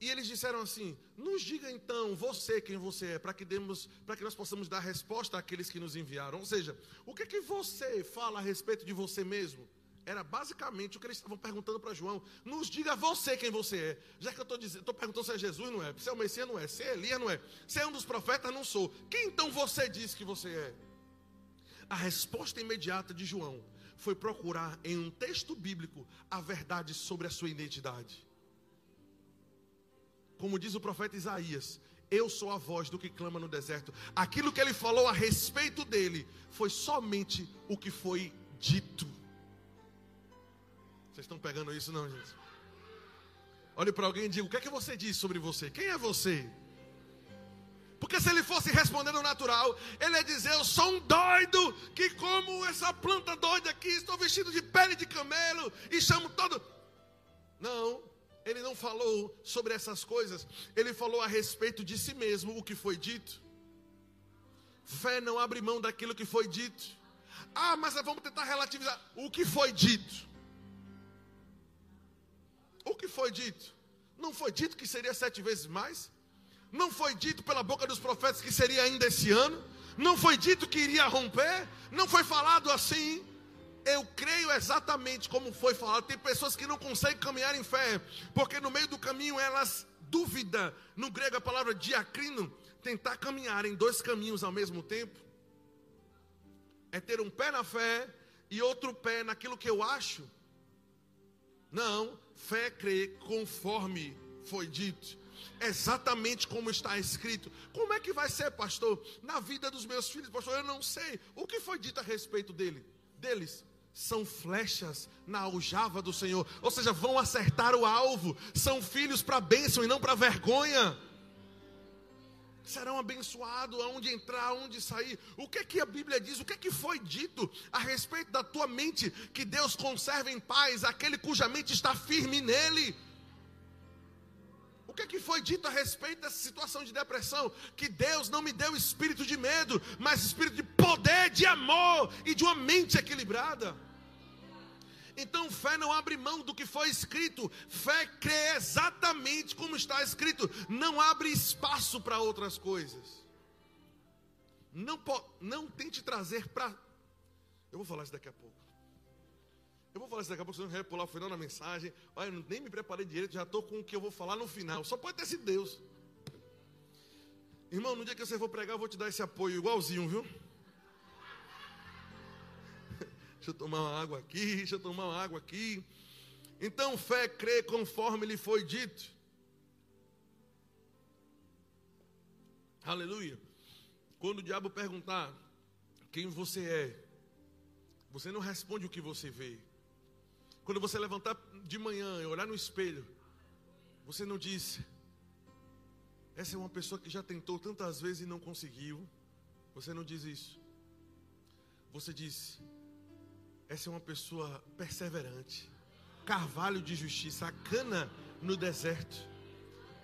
e eles disseram assim: "Nos diga então você quem você é, para que demos, para que nós possamos dar resposta àqueles que nos enviaram. Ou seja, o que que você fala a respeito de você mesmo? Era basicamente o que eles estavam perguntando para João. Nos diga você quem você é. Já que eu estou dizendo, estou perguntando se é Jesus, não é? Se é o Messias, não é? Se é Elias, não é? Se é um dos profetas, não sou. Quem então você diz que você é? A resposta imediata de João foi procurar em um texto bíblico a verdade sobre a sua identidade. Como diz o profeta Isaías, eu sou a voz do que clama no deserto. Aquilo que ele falou a respeito dele foi somente o que foi dito. Vocês estão pegando isso, não, gente? Olhe para alguém e diga: o que é que você diz sobre você? Quem é você? Porque se ele fosse responder no natural, ele ia dizer: Eu sou um doido, que como essa planta doida aqui, estou vestido de pele de camelo e chamo todo. Não, ele não falou sobre essas coisas, ele falou a respeito de si mesmo o que foi dito. Fé não abre mão daquilo que foi dito. Ah, mas vamos tentar relativizar o que foi dito. O que foi dito? Não foi dito que seria sete vezes mais? Não foi dito pela boca dos profetas que seria ainda esse ano? Não foi dito que iria romper? Não foi falado assim? Eu creio exatamente como foi falado. Tem pessoas que não conseguem caminhar em fé, porque no meio do caminho elas duvidam. No grego a palavra diacrino, tentar caminhar em dois caminhos ao mesmo tempo. É ter um pé na fé e outro pé naquilo que eu acho. Não, fé crê conforme foi dito exatamente como está escrito. Como é que vai ser, pastor? Na vida dos meus filhos, pastor, eu não sei. O que foi dito a respeito dele? Deles? São flechas na aljava do Senhor, ou seja, vão acertar o alvo. São filhos para bênção e não para vergonha. Serão abençoados aonde entrar, aonde sair. O que é que a Bíblia diz? O que é que foi dito a respeito da tua mente? Que Deus conserve em paz aquele cuja mente está firme nele que, que foi dito a respeito dessa situação de depressão? Que Deus não me deu espírito de medo, mas espírito de poder, de amor e de uma mente equilibrada. Então, fé não abre mão do que foi escrito, fé crê exatamente como está escrito, não abre espaço para outras coisas. Não, não tente trazer para. Eu vou falar isso daqui a pouco. Eu vou falar isso daqui a pouco, senão vai pular o final da mensagem. Olha, eu nem me preparei direito, já estou com o que eu vou falar no final. Só pode ter sido Deus. Irmão, no dia que você for pregar, eu vou te dar esse apoio igualzinho, viu? Deixa eu tomar uma água aqui, deixa eu tomar uma água aqui. Então, fé crê conforme lhe foi dito. Aleluia. Quando o diabo perguntar quem você é, você não responde o que você vê. Quando você levantar de manhã e olhar no espelho, você não diz, essa é uma pessoa que já tentou tantas vezes e não conseguiu. Você não diz isso. Você diz, essa é uma pessoa perseverante, carvalho de justiça, a cana no deserto.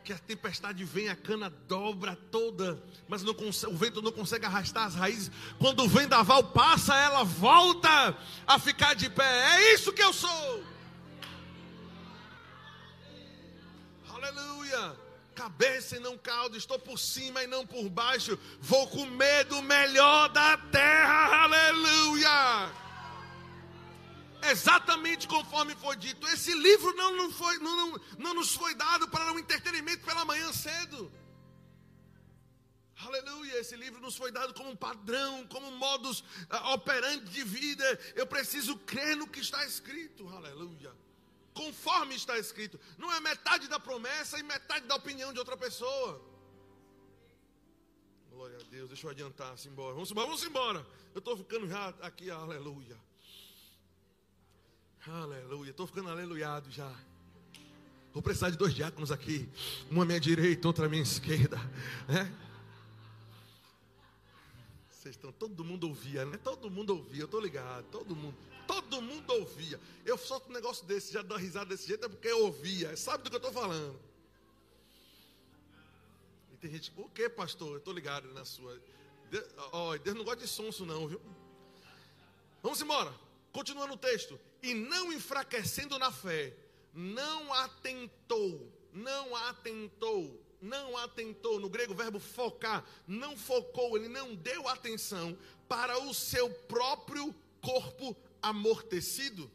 Que a tempestade vem, a cana dobra toda, mas o vento não consegue arrastar as raízes. Quando o vendaval passa, ela volta a ficar de pé. É isso que eu sou. Aleluia. Cabeça e não caldo, estou por cima e não por baixo. Vou comer do melhor da terra. Aleluia exatamente conforme foi dito. Esse livro não, não, foi, não, não, não nos foi dado para um entretenimento pela manhã cedo. Aleluia, esse livro nos foi dado como um padrão, como um modus uh, operandi de vida. Eu preciso crer no que está escrito. Aleluia. Conforme está escrito. Não é metade da promessa e metade da opinião de outra pessoa. Glória a Deus. Deixa eu adiantar, -se embora. Vamos embora, vamos embora. Eu estou ficando já aqui, aleluia. Aleluia. Estou ficando aleluiado já. Vou precisar de dois diáconos aqui. Uma à minha direita, outra à minha esquerda. Né? Vocês estão, todo mundo ouvia, né? Todo mundo ouvia, eu estou ligado, todo mundo. Todo mundo ouvia. Eu solto um negócio desse, já dou risada desse jeito, é porque eu ouvia. Sabe do que eu estou falando? E tem gente, o que, pastor? Eu estou ligado na sua. Deus, ó, Deus não gosta de sonso, não, viu? Vamos embora. Continuando o texto. E não enfraquecendo na fé, não atentou, não atentou, não atentou. No grego, verbo focar, não focou, ele não deu atenção para o seu próprio corpo amortecido.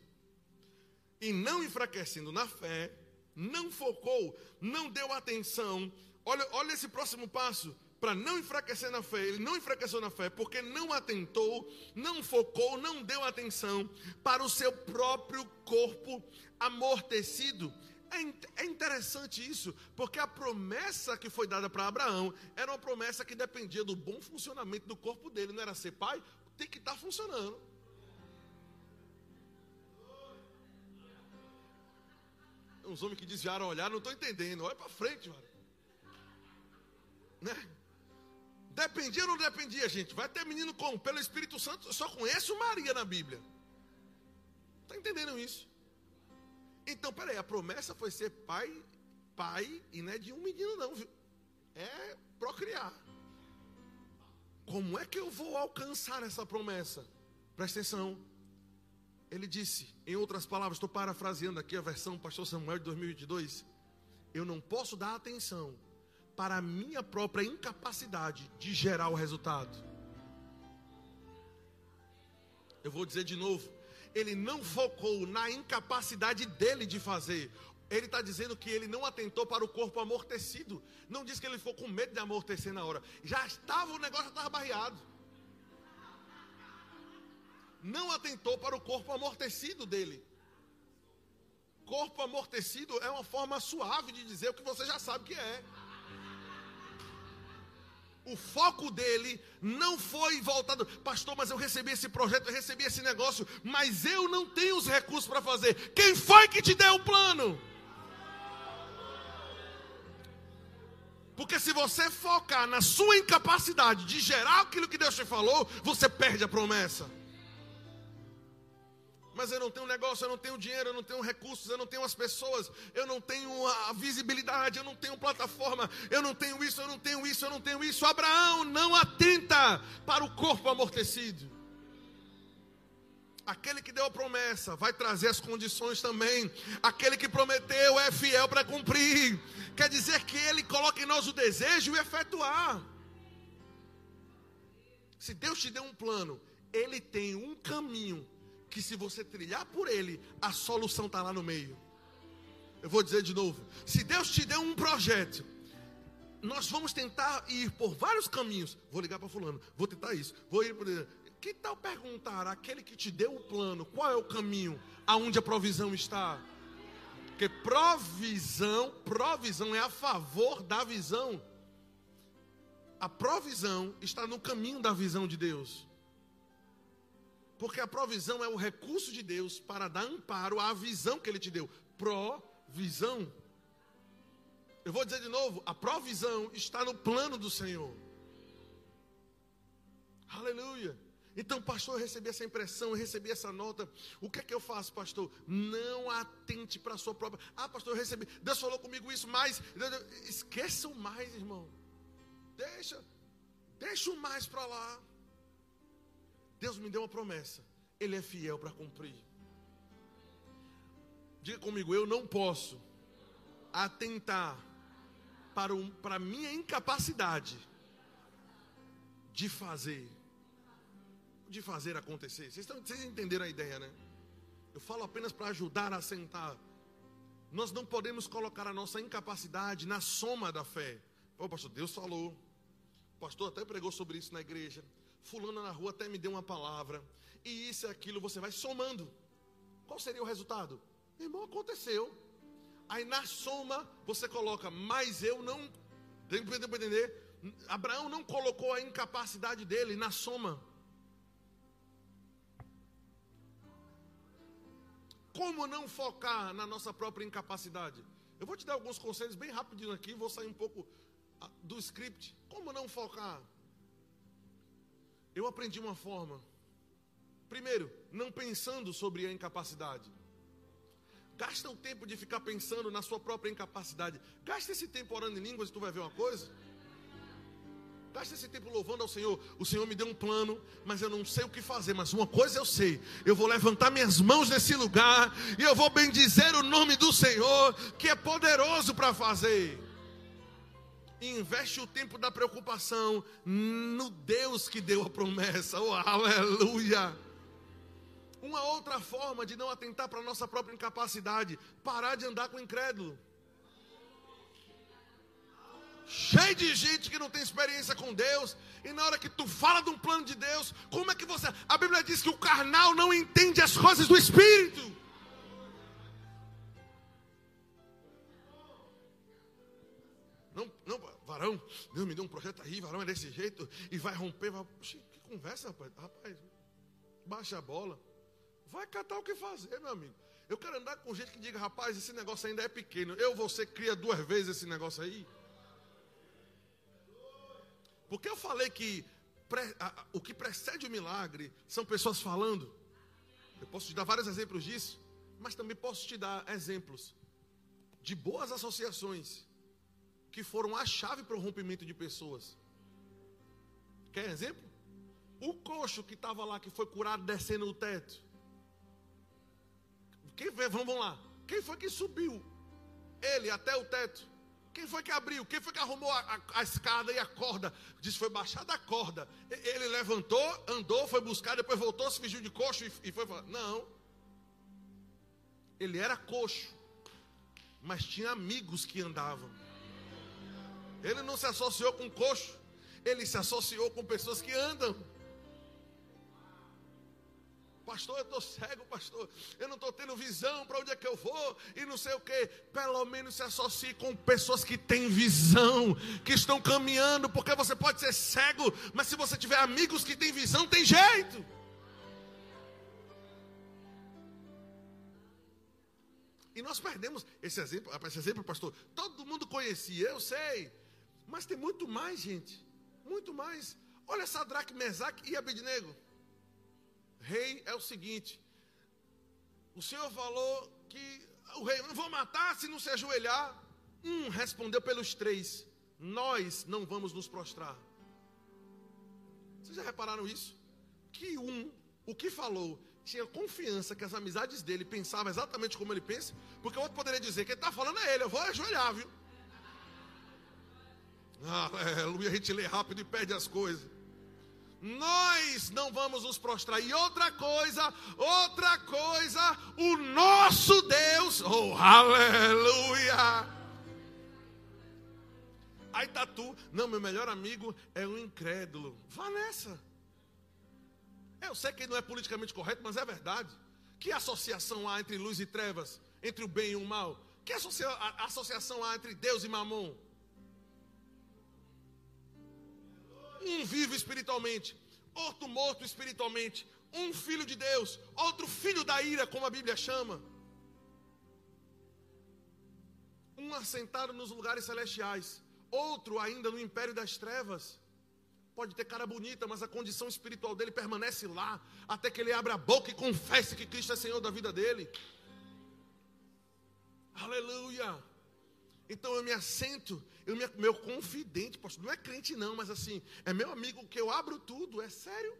E não enfraquecendo na fé, não focou, não deu atenção. Olha, olha esse próximo passo para não enfraquecer na fé. Ele não enfraqueceu na fé porque não atentou, não focou, não deu atenção para o seu próprio corpo amortecido. É, é interessante isso, porque a promessa que foi dada para Abraão era uma promessa que dependia do bom funcionamento do corpo dele, não era ser pai, tem que estar tá funcionando. Uns homens que desviaram olhar, não estou entendendo, olha para frente, mano. Né? Dependia ou não dependia, gente? Vai ter menino como? Pelo Espírito Santo, eu só conheço Maria na Bíblia. Está entendendo isso? Então, peraí, a promessa foi ser pai, pai, e não é de um menino, não, viu? É procriar. Como é que eu vou alcançar essa promessa? Presta atenção. Ele disse, em outras palavras, estou parafraseando aqui a versão Pastor Samuel de 2022. eu não posso dar atenção para a minha própria incapacidade de gerar o resultado. Eu vou dizer de novo, ele não focou na incapacidade dele de fazer. Ele está dizendo que ele não atentou para o corpo amortecido. Não diz que ele ficou com medo de amortecer na hora. Já estava, o negócio estava barreado. Não atentou para o corpo amortecido dele. Corpo amortecido é uma forma suave de dizer o que você já sabe que é. O foco dele não foi voltado, pastor, mas eu recebi esse projeto, eu recebi esse negócio, mas eu não tenho os recursos para fazer. Quem foi que te deu o plano? Porque se você focar na sua incapacidade de gerar aquilo que Deus te falou, você perde a promessa mas eu não tenho negócio, eu não tenho dinheiro, eu não tenho recursos, eu não tenho as pessoas, eu não tenho a visibilidade, eu não tenho plataforma, eu não tenho isso, eu não tenho isso, eu não tenho isso. Abraão não atenta para o corpo amortecido. Aquele que deu a promessa vai trazer as condições também. Aquele que prometeu é fiel para cumprir. Quer dizer que ele coloca em nós o desejo e efetuar. Se Deus te deu um plano, ele tem um caminho que se você trilhar por ele, a solução está lá no meio. Eu vou dizer de novo: se Deus te deu um projeto, nós vamos tentar ir por vários caminhos. Vou ligar para fulano, vou tentar isso, vou ir por. Que tal perguntar aquele que te deu o plano, qual é o caminho, aonde a provisão está? Porque provisão, provisão é a favor da visão. A provisão está no caminho da visão de Deus. Porque a provisão é o recurso de Deus para dar amparo à visão que Ele te deu. Provisão. Eu vou dizer de novo: a provisão está no plano do Senhor. Aleluia. Então, pastor, eu recebi essa impressão, eu recebi essa nota. O que é que eu faço, pastor? Não atente para a sua própria. Ah, pastor, eu recebi. Deus falou comigo isso, mas. Esqueça o mais, irmão. Deixa. Deixa o mais para lá. Deus me deu uma promessa. Ele é fiel para cumprir. Diga comigo, eu não posso atentar para, um, para minha incapacidade de fazer, de fazer acontecer. Vocês, estão, vocês entenderam a ideia, né? Eu falo apenas para ajudar a sentar. Nós não podemos colocar a nossa incapacidade na soma da fé. Ô pastor, Deus falou. O pastor até pregou sobre isso na igreja fulano na rua até me deu uma palavra, e isso e aquilo, você vai somando. Qual seria o resultado? Irmão, aconteceu. Aí na soma você coloca, mas eu não. Tem que entender? Abraão não colocou a incapacidade dele na soma. Como não focar na nossa própria incapacidade? Eu vou te dar alguns conselhos bem rapidinho aqui, vou sair um pouco ah, do script. Como não focar? Eu aprendi uma forma. Primeiro, não pensando sobre a incapacidade. Gasta o tempo de ficar pensando na sua própria incapacidade. Gasta esse tempo orando em línguas e tu vai ver uma coisa. Gasta esse tempo louvando ao Senhor. O Senhor me deu um plano, mas eu não sei o que fazer. Mas uma coisa eu sei: eu vou levantar minhas mãos nesse lugar e eu vou bendizer o nome do Senhor, que é poderoso para fazer investe o tempo da preocupação no Deus que deu a promessa. Oh, aleluia! Uma outra forma de não atentar para a nossa própria incapacidade, parar de andar com o incrédulo. Cheio de gente que não tem experiência com Deus, e na hora que tu fala de um plano de Deus, como é que você. A Bíblia diz que o carnal não entende as coisas do Espírito. Varão, Deus me deu um projeto aí, varão é desse jeito, e vai romper. Vai... Que conversa, rapaz. Rapaz, baixa a bola. Vai catar o que fazer, meu amigo. Eu quero andar com gente que diga, rapaz, esse negócio ainda é pequeno. Eu, você cria duas vezes esse negócio aí. Porque eu falei que pre, o que precede o milagre são pessoas falando. Eu posso te dar vários exemplos disso, mas também posso te dar exemplos de boas associações que foram a chave para o rompimento de pessoas. Quer exemplo? O coxo que estava lá, que foi curado descendo o teto. Quem, vamos lá. Quem foi que subiu? ele até o teto. Quem foi que abriu? Quem foi que arrumou a, a, a escada e a corda? Diz foi baixada a corda. Ele levantou, andou, foi buscar, depois voltou, se fingiu de coxo e, e foi falar. Não. Ele era coxo, mas tinha amigos que andavam. Ele não se associou com coxo, ele se associou com pessoas que andam. Pastor, eu estou cego, pastor. Eu não estou tendo visão para onde é que eu vou e não sei o que. Pelo menos se associe com pessoas que têm visão, que estão caminhando, porque você pode ser cego, mas se você tiver amigos que têm visão, tem jeito. E nós perdemos esse exemplo, esse exemplo, pastor. Todo mundo conhecia, eu sei. Mas tem muito mais, gente. Muito mais. Olha Sadraque, Mesaque e Abednego rei é o seguinte: o Senhor falou que o rei não vou matar se não se ajoelhar. Um respondeu pelos três: Nós não vamos nos prostrar. Vocês já repararam isso? Que um, o que falou, tinha confiança que as amizades dele pensavam exatamente como ele pensa, porque o outro poderia dizer que ele está falando é ele, eu vou ajoelhar, viu? Aleluia, a gente lê rápido e perde as coisas nós não vamos nos prostrar. E outra coisa, outra coisa, o nosso Deus, oh aleluia. Aí tá tu, não, meu melhor amigo é um incrédulo. Vá nessa. Eu sei que não é politicamente correto, mas é verdade. Que associação há entre luz e trevas, entre o bem e o mal? Que associa associação há entre Deus e Mamon? Um vive espiritualmente, outro morto espiritualmente. Um filho de Deus, outro filho da ira, como a Bíblia chama. Um assentado nos lugares celestiais, outro ainda no império das trevas. Pode ter cara bonita, mas a condição espiritual dele permanece lá, até que ele abra a boca e confesse que Cristo é Senhor da vida dele. Aleluia. Então eu me assento, eu me, meu confidente, pastor, não é crente não, mas assim, é meu amigo que eu abro tudo, é sério.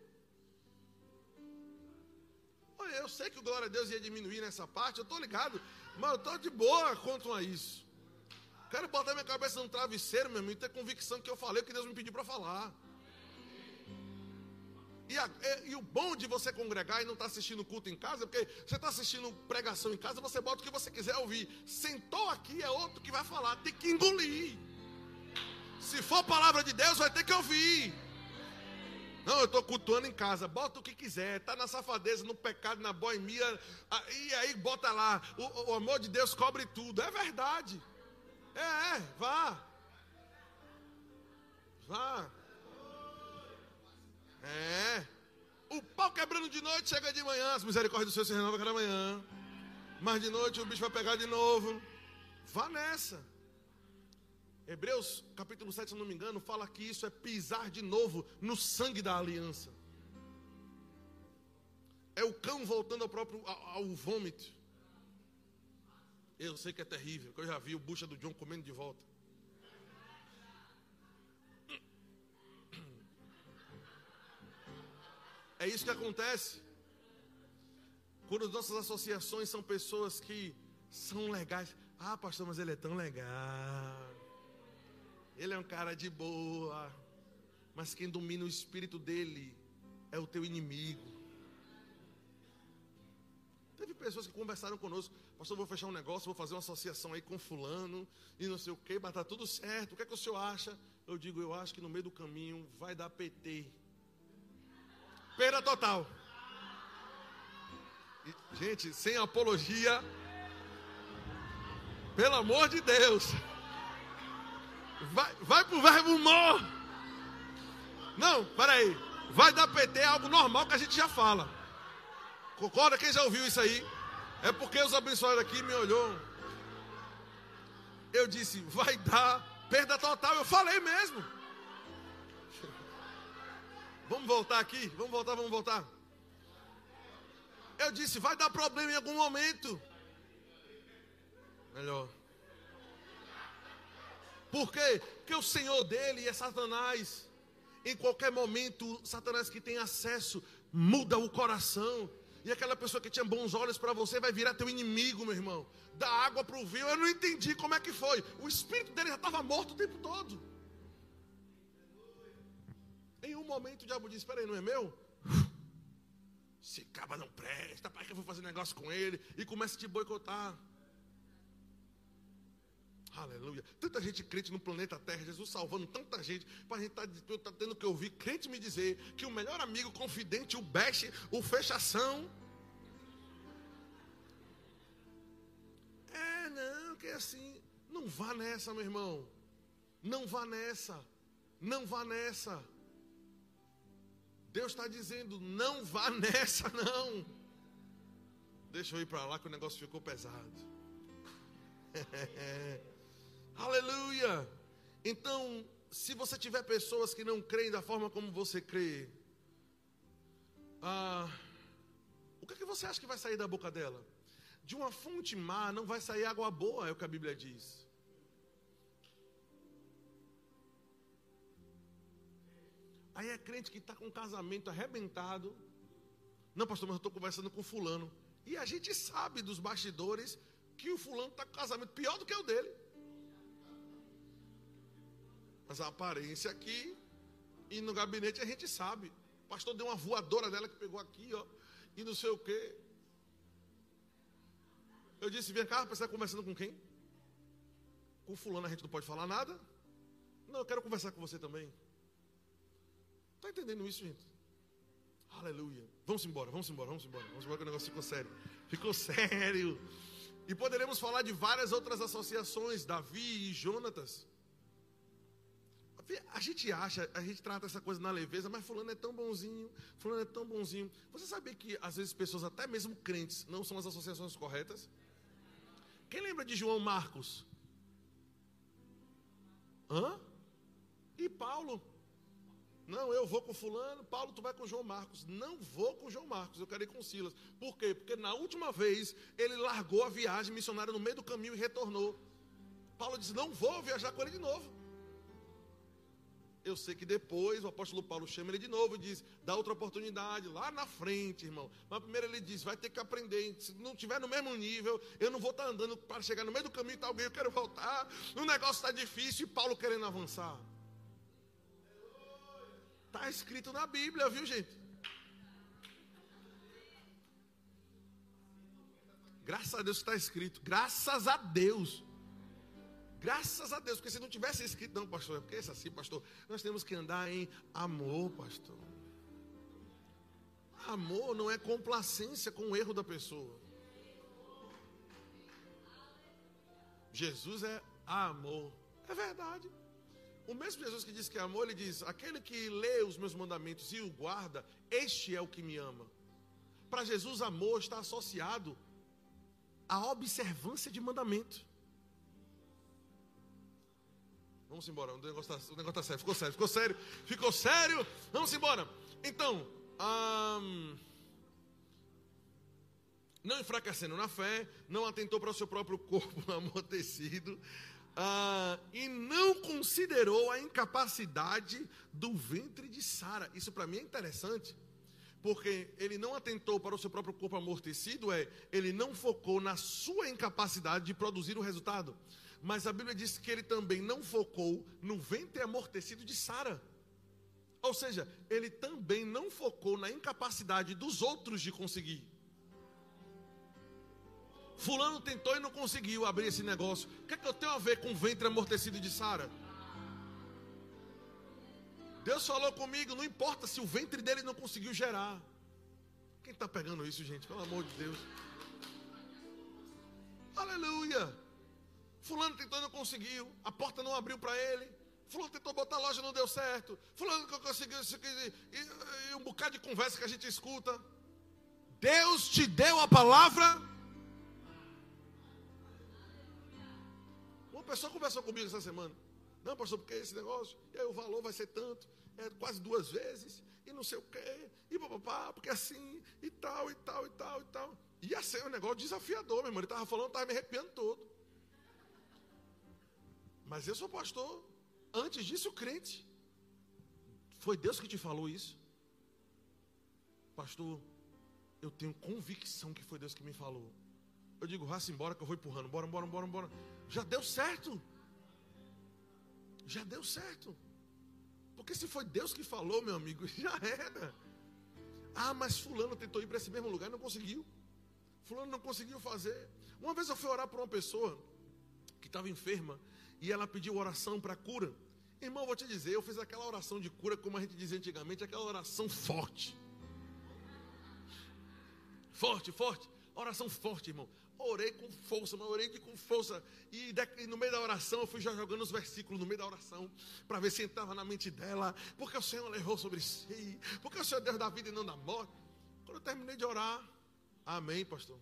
Olha, eu sei que o glória a Deus ia diminuir nessa parte, eu estou ligado, mas eu estou de boa quanto a isso. Quero botar minha cabeça num travesseiro, meu amigo, e ter convicção que eu falei o que Deus me pediu para falar. E, a, e, e, o bom de você congregar e não estar tá assistindo culto em casa, porque você está assistindo pregação em casa, você bota o que você quiser ouvir. Sentou aqui é outro que vai falar, tem que engolir. Se for palavra de Deus, vai ter que ouvir. Não, eu estou cultuando em casa. Bota o que quiser. Está na safadeza, no pecado, na boemia. E aí bota lá. O, o amor de Deus cobre tudo. É verdade. É, é, vá. Vá. É. O pau quebrando de noite chega de manhã. As misericórdias do Senhor se renovam cada manhã. Mas de noite o bicho vai pegar de novo. Vá nessa. Hebreus capítulo 7, se não me engano, fala que isso é pisar de novo no sangue da aliança. É o cão voltando ao próprio ao, ao vômito. Eu sei que é terrível, que eu já vi o bucha do John comendo de volta. É isso que acontece. Quando as nossas associações são pessoas que são legais. Ah, pastor, mas ele é tão legal. Ele é um cara de boa. Mas quem domina o espírito dele é o teu inimigo. Teve pessoas que conversaram conosco. Pastor, vou fechar um negócio, vou fazer uma associação aí com fulano e não sei o que, mas tá tudo certo. O que é que o senhor acha? Eu digo, eu acho que no meio do caminho vai dar PT. Perda total. Gente, sem apologia. Pelo amor de Deus. Vai, vai pro verbo humor. Não, peraí. Vai dar PT é algo normal que a gente já fala. Concorda? Quem já ouviu isso aí? É porque os abençoados aqui me olhou. Eu disse, vai dar perda total. Eu falei mesmo. Vamos voltar aqui? Vamos voltar, vamos voltar. Eu disse, vai dar problema em algum momento. Melhor. Por quê? Porque o Senhor dele é Satanás. Em qualquer momento, Satanás que tem acesso muda o coração. E aquela pessoa que tinha bons olhos para você vai virar teu inimigo, meu irmão. Da água para o vinho, eu não entendi como é que foi. O espírito dele já estava morto o tempo todo. Em um momento o diabo disse: Espera aí, não é meu? Esse caba não presta, para que eu vou fazer negócio com ele? E começa a te boicotar. Aleluia. Tanta gente crente no planeta Terra, Jesus salvando tanta gente. Para a gente estar tá, tá tendo que ouvir crente me dizer que o melhor amigo, confidente, o best, o fechação. É, não, que é assim. Não vá nessa, meu irmão. Não vá nessa. Não vá nessa. Deus está dizendo: não vá nessa, não. Deixa eu ir para lá que o negócio ficou pesado. Aleluia! Então, se você tiver pessoas que não creem da forma como você crê, ah, o que, é que você acha que vai sair da boca dela? De uma fonte má não vai sair água boa, é o que a Bíblia diz. Aí é crente que está com um casamento arrebentado. Não, pastor, mas eu estou conversando com fulano. E a gente sabe dos bastidores que o fulano está com casamento pior do que o dele. Mas a aparência aqui e no gabinete a gente sabe. O pastor deu uma voadora dela que pegou aqui, ó, e não sei o quê. Eu disse: vem cá, você está conversando com quem? Com fulano a gente não pode falar nada. Não, eu quero conversar com você também. Entendendo isso, gente? Aleluia. Vamos embora, vamos embora, vamos embora. Vamos embora que o negócio ficou sério. Ficou sério. E poderemos falar de várias outras associações, Davi e Jonatas. A gente acha, a gente trata essa coisa na leveza, mas fulano é tão bonzinho, fulano é tão bonzinho. Você sabia que às vezes pessoas, até mesmo crentes, não são as associações corretas? Quem lembra de João Marcos? Hã? E Paulo? Não, eu vou com fulano, Paulo, tu vai com João Marcos. Não vou com João Marcos, eu quero ir com Silas. Por quê? Porque na última vez ele largou a viagem missionária no meio do caminho e retornou. Paulo disse: Não vou viajar com ele de novo. Eu sei que depois o apóstolo Paulo chama ele de novo e diz: dá outra oportunidade lá na frente, irmão. Mas primeiro ele diz: vai ter que aprender. Se não tiver no mesmo nível, eu não vou estar andando para chegar no meio do caminho e tá alguém, eu quero voltar. O negócio está difícil e Paulo querendo avançar. Está escrito na Bíblia, viu, gente? Graças a Deus está escrito. Graças a Deus. Graças a Deus, porque se não tivesse escrito, não, pastor, é porque é isso assim, pastor. Nós temos que andar em amor, pastor. Amor não é complacência com o erro da pessoa. Jesus é amor. É verdade. O mesmo Jesus que diz que é amor, ele diz: aquele que lê os meus mandamentos e o guarda, este é o que me ama. Para Jesus, amor está associado à observância de mandamento. Vamos embora, o negócio está tá sério, ficou sério, ficou sério, ficou sério, vamos embora. Então, não enfraquecendo na fé, não atentou para o seu próprio corpo amortecido, ah, e não considerou a incapacidade do ventre de Sara. Isso para mim é interessante, porque ele não atentou para o seu próprio corpo amortecido, é, ele não focou na sua incapacidade de produzir o resultado. Mas a Bíblia diz que ele também não focou no ventre amortecido de Sara. Ou seja, ele também não focou na incapacidade dos outros de conseguir. Fulano tentou e não conseguiu abrir esse negócio. O que, é que eu tenho a ver com o ventre amortecido de Sara? Deus falou comigo, não importa se o ventre dele não conseguiu gerar. Quem está pegando isso, gente? Pelo amor de Deus. Aleluia. Fulano tentou e não conseguiu. A porta não abriu para ele. Fulano tentou botar a loja, não deu certo. Fulano não conseguiu. E, e, um bocado de conversa que a gente escuta. Deus te deu a palavra. Pessoa conversou comigo essa semana. Não, pastor, porque esse negócio, e aí o valor vai ser tanto, é quase duas vezes, e não sei o quê, e papapá, porque assim, e tal, e tal, e tal, e tal. Ia ser um negócio desafiador, meu irmão. Ele estava falando, estava me arrepiando todo. Mas eu sou pastor. Antes disso, crente. Foi Deus que te falou isso. Pastor, eu tenho convicção que foi Deus que me falou. Eu digo, vá-se embora que eu vou empurrando. Bora, bora, bora, bora. Já deu certo. Já deu certo. Porque se foi Deus que falou, meu amigo, já era. Ah, mas fulano tentou ir para esse mesmo lugar e não conseguiu. Fulano não conseguiu fazer. Uma vez eu fui orar por uma pessoa que estava enferma e ela pediu oração para cura. Irmão, vou te dizer, eu fiz aquela oração de cura, como a gente dizia antigamente, aquela oração forte. Forte, forte. Oração forte, irmão. Orei com força, mas orei com força. E, no meio da oração, eu fui já jogando os versículos no meio da oração, para ver se entrava na mente dela. Porque o Senhor levou sobre si. Porque o Senhor é Deus da vida e não da morte. Quando eu terminei de orar, amém, pastor.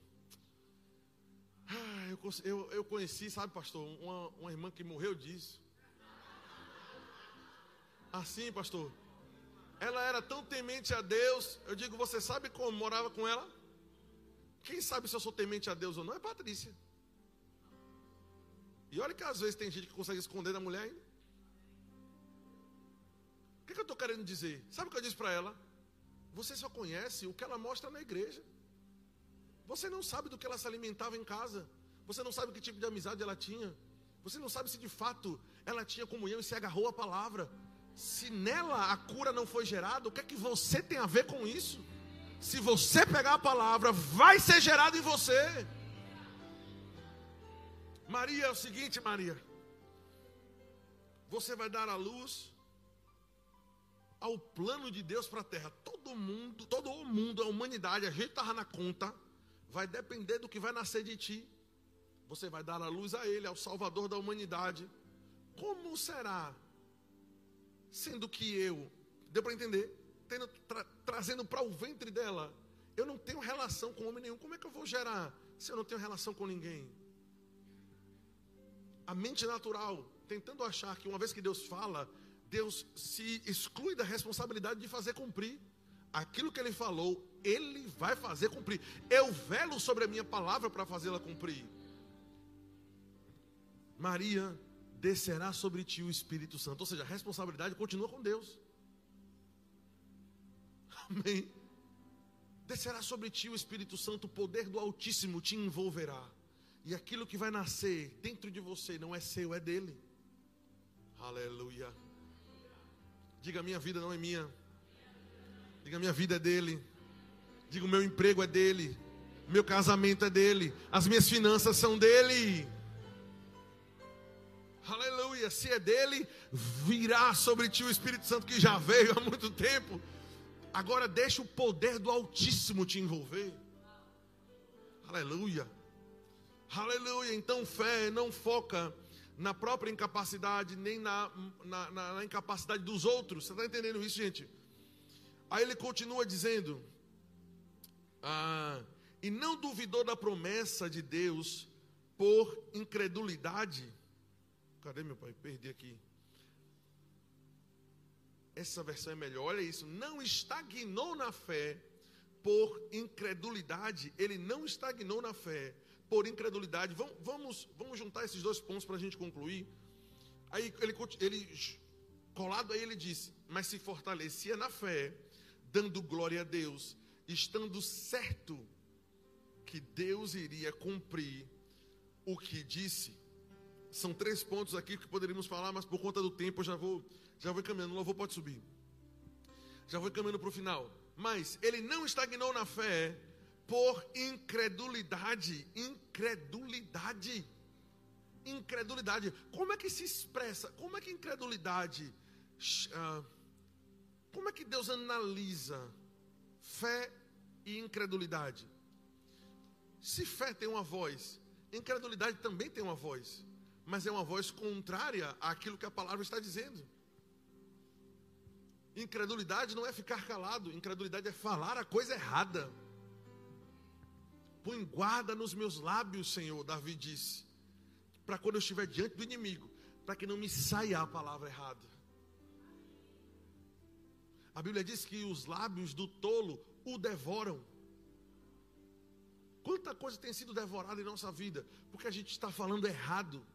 Ah, eu, eu, eu conheci, sabe, pastor, uma, uma irmã que morreu disso. Assim, pastor. Ela era tão temente a Deus. Eu digo, você sabe como morava com ela? Quem sabe se eu sou temente a Deus ou não é Patrícia. E olha que às vezes tem gente que consegue esconder da mulher ainda. O que, que eu estou querendo dizer? Sabe o que eu disse para ela? Você só conhece o que ela mostra na igreja. Você não sabe do que ela se alimentava em casa. Você não sabe que tipo de amizade ela tinha. Você não sabe se de fato ela tinha comunhão e se agarrou à palavra se nela a cura não foi gerada, o que é que você tem a ver com isso? Se você pegar a palavra, vai ser gerado em você. Maria é o seguinte, Maria. Você vai dar a luz ao plano de Deus para a terra. Todo mundo, todo o mundo, a humanidade, a gente estava na conta, vai depender do que vai nascer de ti. Você vai dar a luz a Ele, ao Salvador da humanidade. Como será Sendo que eu, deu para entender? Tendo, tra, trazendo para o ventre dela, eu não tenho relação com homem nenhum. Como é que eu vou gerar se eu não tenho relação com ninguém? A mente natural, tentando achar que uma vez que Deus fala, Deus se exclui da responsabilidade de fazer cumprir. Aquilo que ele falou, ele vai fazer cumprir. Eu velo sobre a minha palavra para fazê-la cumprir. Maria descerá sobre ti o Espírito Santo. Ou seja, a responsabilidade continua com Deus. Amém. Descerá sobre ti o Espírito Santo, o poder do Altíssimo te envolverá. E aquilo que vai nascer dentro de você não é seu, é dele. Aleluia. Diga: minha vida não é minha. Diga: minha vida é dele. Diga: meu emprego é dele. Meu casamento é dele. As minhas finanças são dele. Aleluia. Se é dele, virá sobre ti o Espírito Santo que já veio há muito tempo. Agora deixa o poder do Altíssimo te envolver. Aleluia. Aleluia. Então fé não foca na própria incapacidade, nem na, na, na, na incapacidade dos outros. Você está entendendo isso, gente? Aí ele continua dizendo: ah, e não duvidou da promessa de Deus por incredulidade Cadê meu pai? Perdi aqui. Essa versão é melhor. Olha isso. Não estagnou na fé por incredulidade. Ele não estagnou na fé por incredulidade. Vamos, vamos, vamos juntar esses dois pontos para a gente concluir. Aí ele, ele, colado aí, ele disse: Mas se fortalecia na fé, dando glória a Deus, estando certo que Deus iria cumprir o que disse. São três pontos aqui que poderíamos falar, mas por conta do tempo eu já vou, já vou caminhando. O louvor pode subir. Já vou caminhando para o final. Mas ele não estagnou na fé por incredulidade. Incredulidade. Incredulidade. Como é que se expressa? Como é que incredulidade. Uh, como é que Deus analisa fé e incredulidade? Se fé tem uma voz, incredulidade também tem uma voz mas é uma voz contrária àquilo que a palavra está dizendo. Incredulidade não é ficar calado, incredulidade é falar a coisa errada. Põe guarda nos meus lábios, Senhor, Davi disse, para quando eu estiver diante do inimigo, para que não me saia a palavra errada. A Bíblia diz que os lábios do tolo o devoram. Quanta coisa tem sido devorada em nossa vida, porque a gente está falando errado.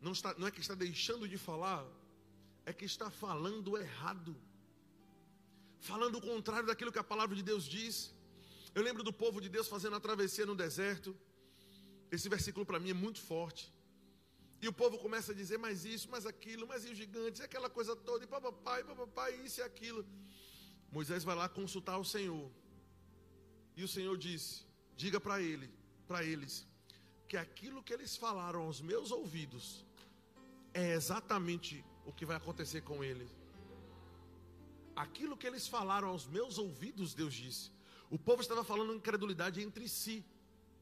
Não, está, não é que está deixando de falar, é que está falando errado. Falando o contrário daquilo que a palavra de Deus diz. Eu lembro do povo de Deus fazendo a travessia no deserto. Esse versículo para mim é muito forte. E o povo começa a dizer mais isso, mais aquilo, mais os gigantes, e aquela coisa toda, e papai, papai, isso e aquilo. Moisés vai lá consultar o Senhor. E o Senhor disse: Diga para ele, para eles, que aquilo que eles falaram aos meus ouvidos é exatamente o que vai acontecer com eles. Aquilo que eles falaram aos meus ouvidos, Deus disse. O povo estava falando incredulidade entre si,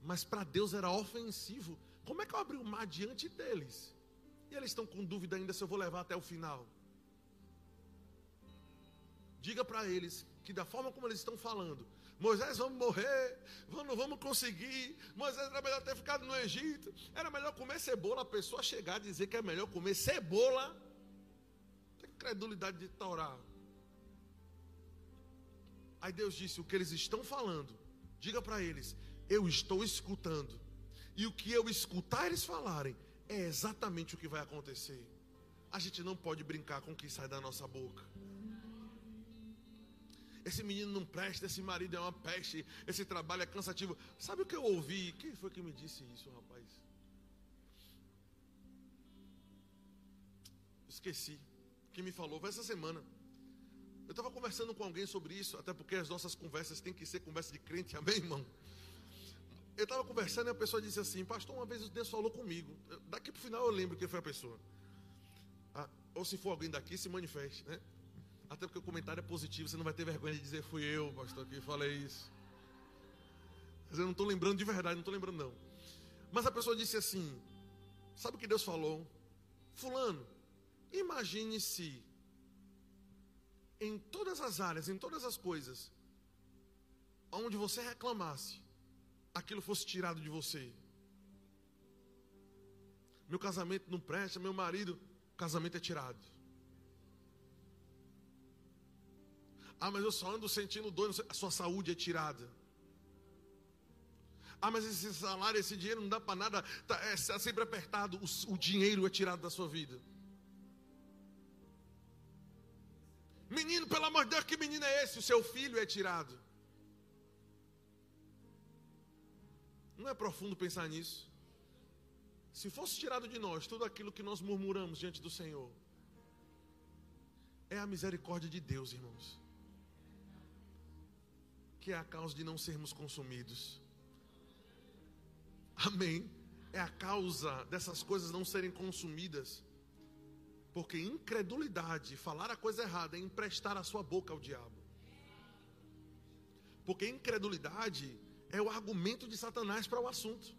mas para Deus era ofensivo. Como é que eu abri o mar diante deles? E eles estão com dúvida ainda se eu vou levar até o final. Diga para eles que da forma como eles estão falando, Moisés, vamos morrer, vamos, vamos conseguir. Moisés era melhor ter ficado no Egito. Era melhor comer cebola. A pessoa chegar a dizer que é melhor comer cebola. Tem credulidade de Torá. Aí Deus disse: O que eles estão falando, diga para eles, eu estou escutando. E o que eu escutar eles falarem é exatamente o que vai acontecer. A gente não pode brincar com o que sai da nossa boca. Esse menino não presta, esse marido é uma peste, esse trabalho é cansativo. Sabe o que eu ouvi? Quem foi que me disse isso, rapaz? Esqueci. Quem me falou foi essa semana. Eu estava conversando com alguém sobre isso, até porque as nossas conversas têm que ser conversa de crente, amém, irmão? Eu estava conversando e a pessoa disse assim: Pastor, uma vez Deus falou comigo. Daqui para o final eu lembro quem foi a pessoa. Ah, ou se for alguém daqui, se manifeste, né? Até porque o comentário é positivo, você não vai ter vergonha de dizer fui eu, pastor, que falei isso. Mas eu não estou lembrando de verdade, não estou lembrando não. Mas a pessoa disse assim: Sabe o que Deus falou? Fulano, imagine se em todas as áreas, em todas as coisas, onde você reclamasse, aquilo fosse tirado de você. Meu casamento não presta, meu marido, o casamento é tirado. Ah, mas eu só ando sentindo dor, a sua saúde é tirada. Ah, mas esse salário, esse dinheiro não dá para nada, está é, tá sempre apertado. O, o dinheiro é tirado da sua vida. Menino, pelo amor de Deus, que menino é esse? O seu filho é tirado. Não é profundo pensar nisso? Se fosse tirado de nós tudo aquilo que nós murmuramos diante do Senhor, é a misericórdia de Deus, irmãos que é a causa de não sermos consumidos. Amém. É a causa dessas coisas não serem consumidas. Porque incredulidade, falar a coisa errada, é emprestar a sua boca ao diabo. Porque incredulidade é o argumento de Satanás para o assunto.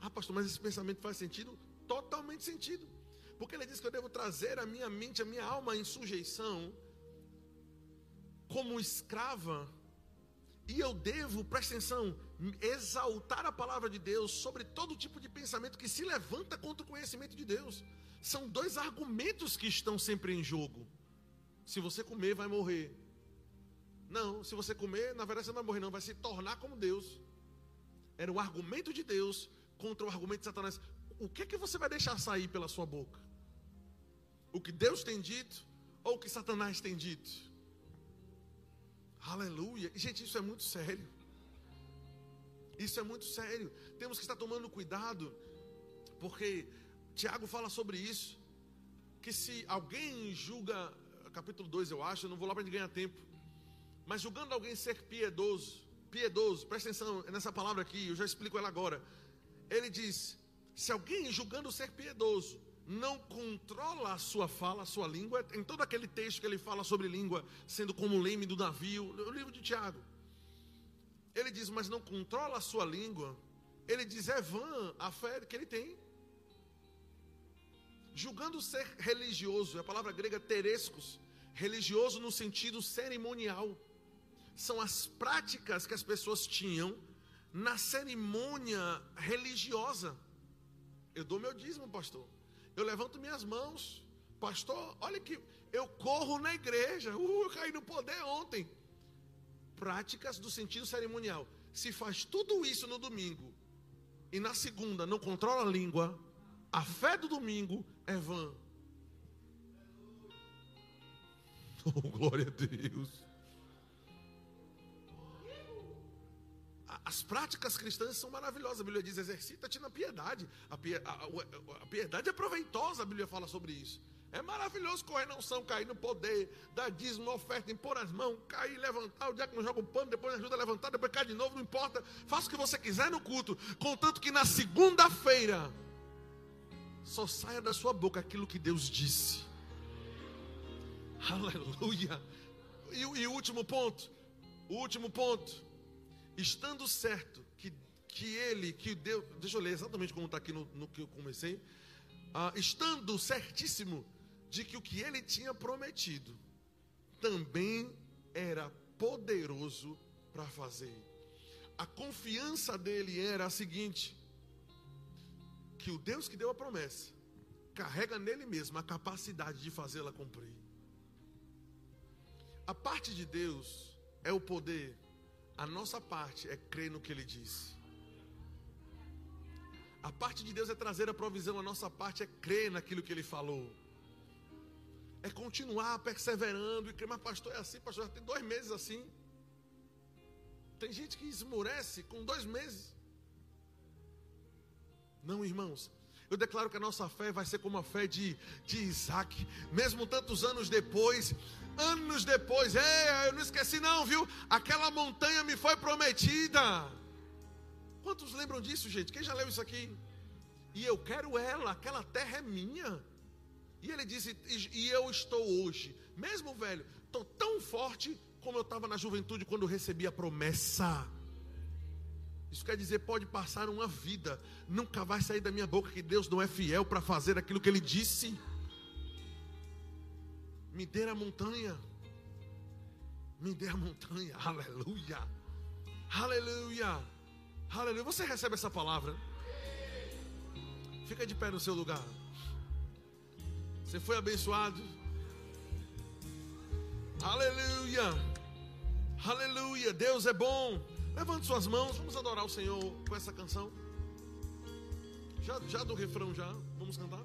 Ah, pastor, mas esse pensamento faz sentido? Totalmente sentido. Porque ele diz que eu devo trazer a minha mente, a minha alma em sujeição como escrava, e eu devo, presta atenção, exaltar a palavra de Deus sobre todo tipo de pensamento que se levanta contra o conhecimento de Deus. São dois argumentos que estão sempre em jogo. Se você comer, vai morrer. Não, se você comer, na verdade você não vai morrer, não, vai se tornar como Deus. Era o argumento de Deus contra o argumento de Satanás. O que é que você vai deixar sair pela sua boca? O que Deus tem dito ou o que Satanás tem dito? Aleluia. Gente, isso é muito sério. Isso é muito sério. Temos que estar tomando cuidado, porque Tiago fala sobre isso. Que se alguém julga, capítulo 2 eu acho, eu não vou lá para ganhar tempo. Mas julgando alguém ser piedoso, piedoso, presta atenção nessa palavra aqui, eu já explico ela agora. Ele diz: se alguém julgando ser piedoso não controla a sua fala, a sua língua, em todo aquele texto que ele fala sobre língua, sendo como leme do navio, o livro de Tiago. Ele diz, mas não controla a sua língua. Ele diz, é vã a fé que ele tem. Julgando ser religioso, a palavra grega terescos, religioso no sentido cerimonial. São as práticas que as pessoas tinham na cerimônia religiosa. Eu dou meu dízimo, pastor eu levanto minhas mãos. Pastor, olha que eu corro na igreja. Uh, eu caí no poder ontem. Práticas do sentido cerimonial. Se faz tudo isso no domingo e na segunda não controla a língua, a fé do domingo é vã. Oh, glória a Deus. As práticas cristãs são maravilhosas. A Bíblia diz: exercita-te na piedade. A, piedade é proveitosa, a Bíblia fala sobre isso. É maravilhoso correr na unção, cair no poder, dar dízimo, oferta, impor as mãos, cair, levantar. O não joga o pano, depois ajuda a levantar, depois cai de novo, não importa. Faça o que você quiser no culto. Contanto que na segunda-feira só saia da sua boca aquilo que Deus disse. Aleluia. E, e o último ponto, o último ponto, estando certo que, que ele, que Deus, deixa eu ler exatamente como está aqui no, no, que eu comecei, ah, estando certíssimo de que o que ele tinha prometido também era poderoso para fazer. A confiança dele era a seguinte: que o Deus que deu a promessa carrega nele mesmo a capacidade de fazê-la cumprir. A parte de Deus é o poder, a nossa parte é crer no que Ele disse. A parte de Deus é trazer a provisão, a nossa parte é crer naquilo que Ele falou. É continuar perseverando e crer, mas pastor é assim, pastor, já tem dois meses assim. Tem gente que esmurece com dois meses. Não, irmãos, eu declaro que a nossa fé vai ser como a fé de, de Isaac, mesmo tantos anos depois, anos depois, ei, eu não esqueci, não, viu? Aquela montanha me foi prometida. Quantos lembram disso, gente? Quem já leu isso aqui? E eu quero ela, aquela terra é minha. E ele disse: E eu estou hoje, mesmo velho, estou tão forte como eu estava na juventude quando recebi a promessa. Isso quer dizer, pode passar uma vida, nunca vai sair da minha boca que Deus não é fiel para fazer aquilo que Ele disse. Me dê a montanha, me dê a montanha, aleluia, aleluia, aleluia. Você recebe essa palavra? Fica de pé no seu lugar. Você foi abençoado. Aleluia. Aleluia. Deus é bom. Levante suas mãos. Vamos adorar o Senhor com essa canção. Já, já do refrão já. Vamos cantar.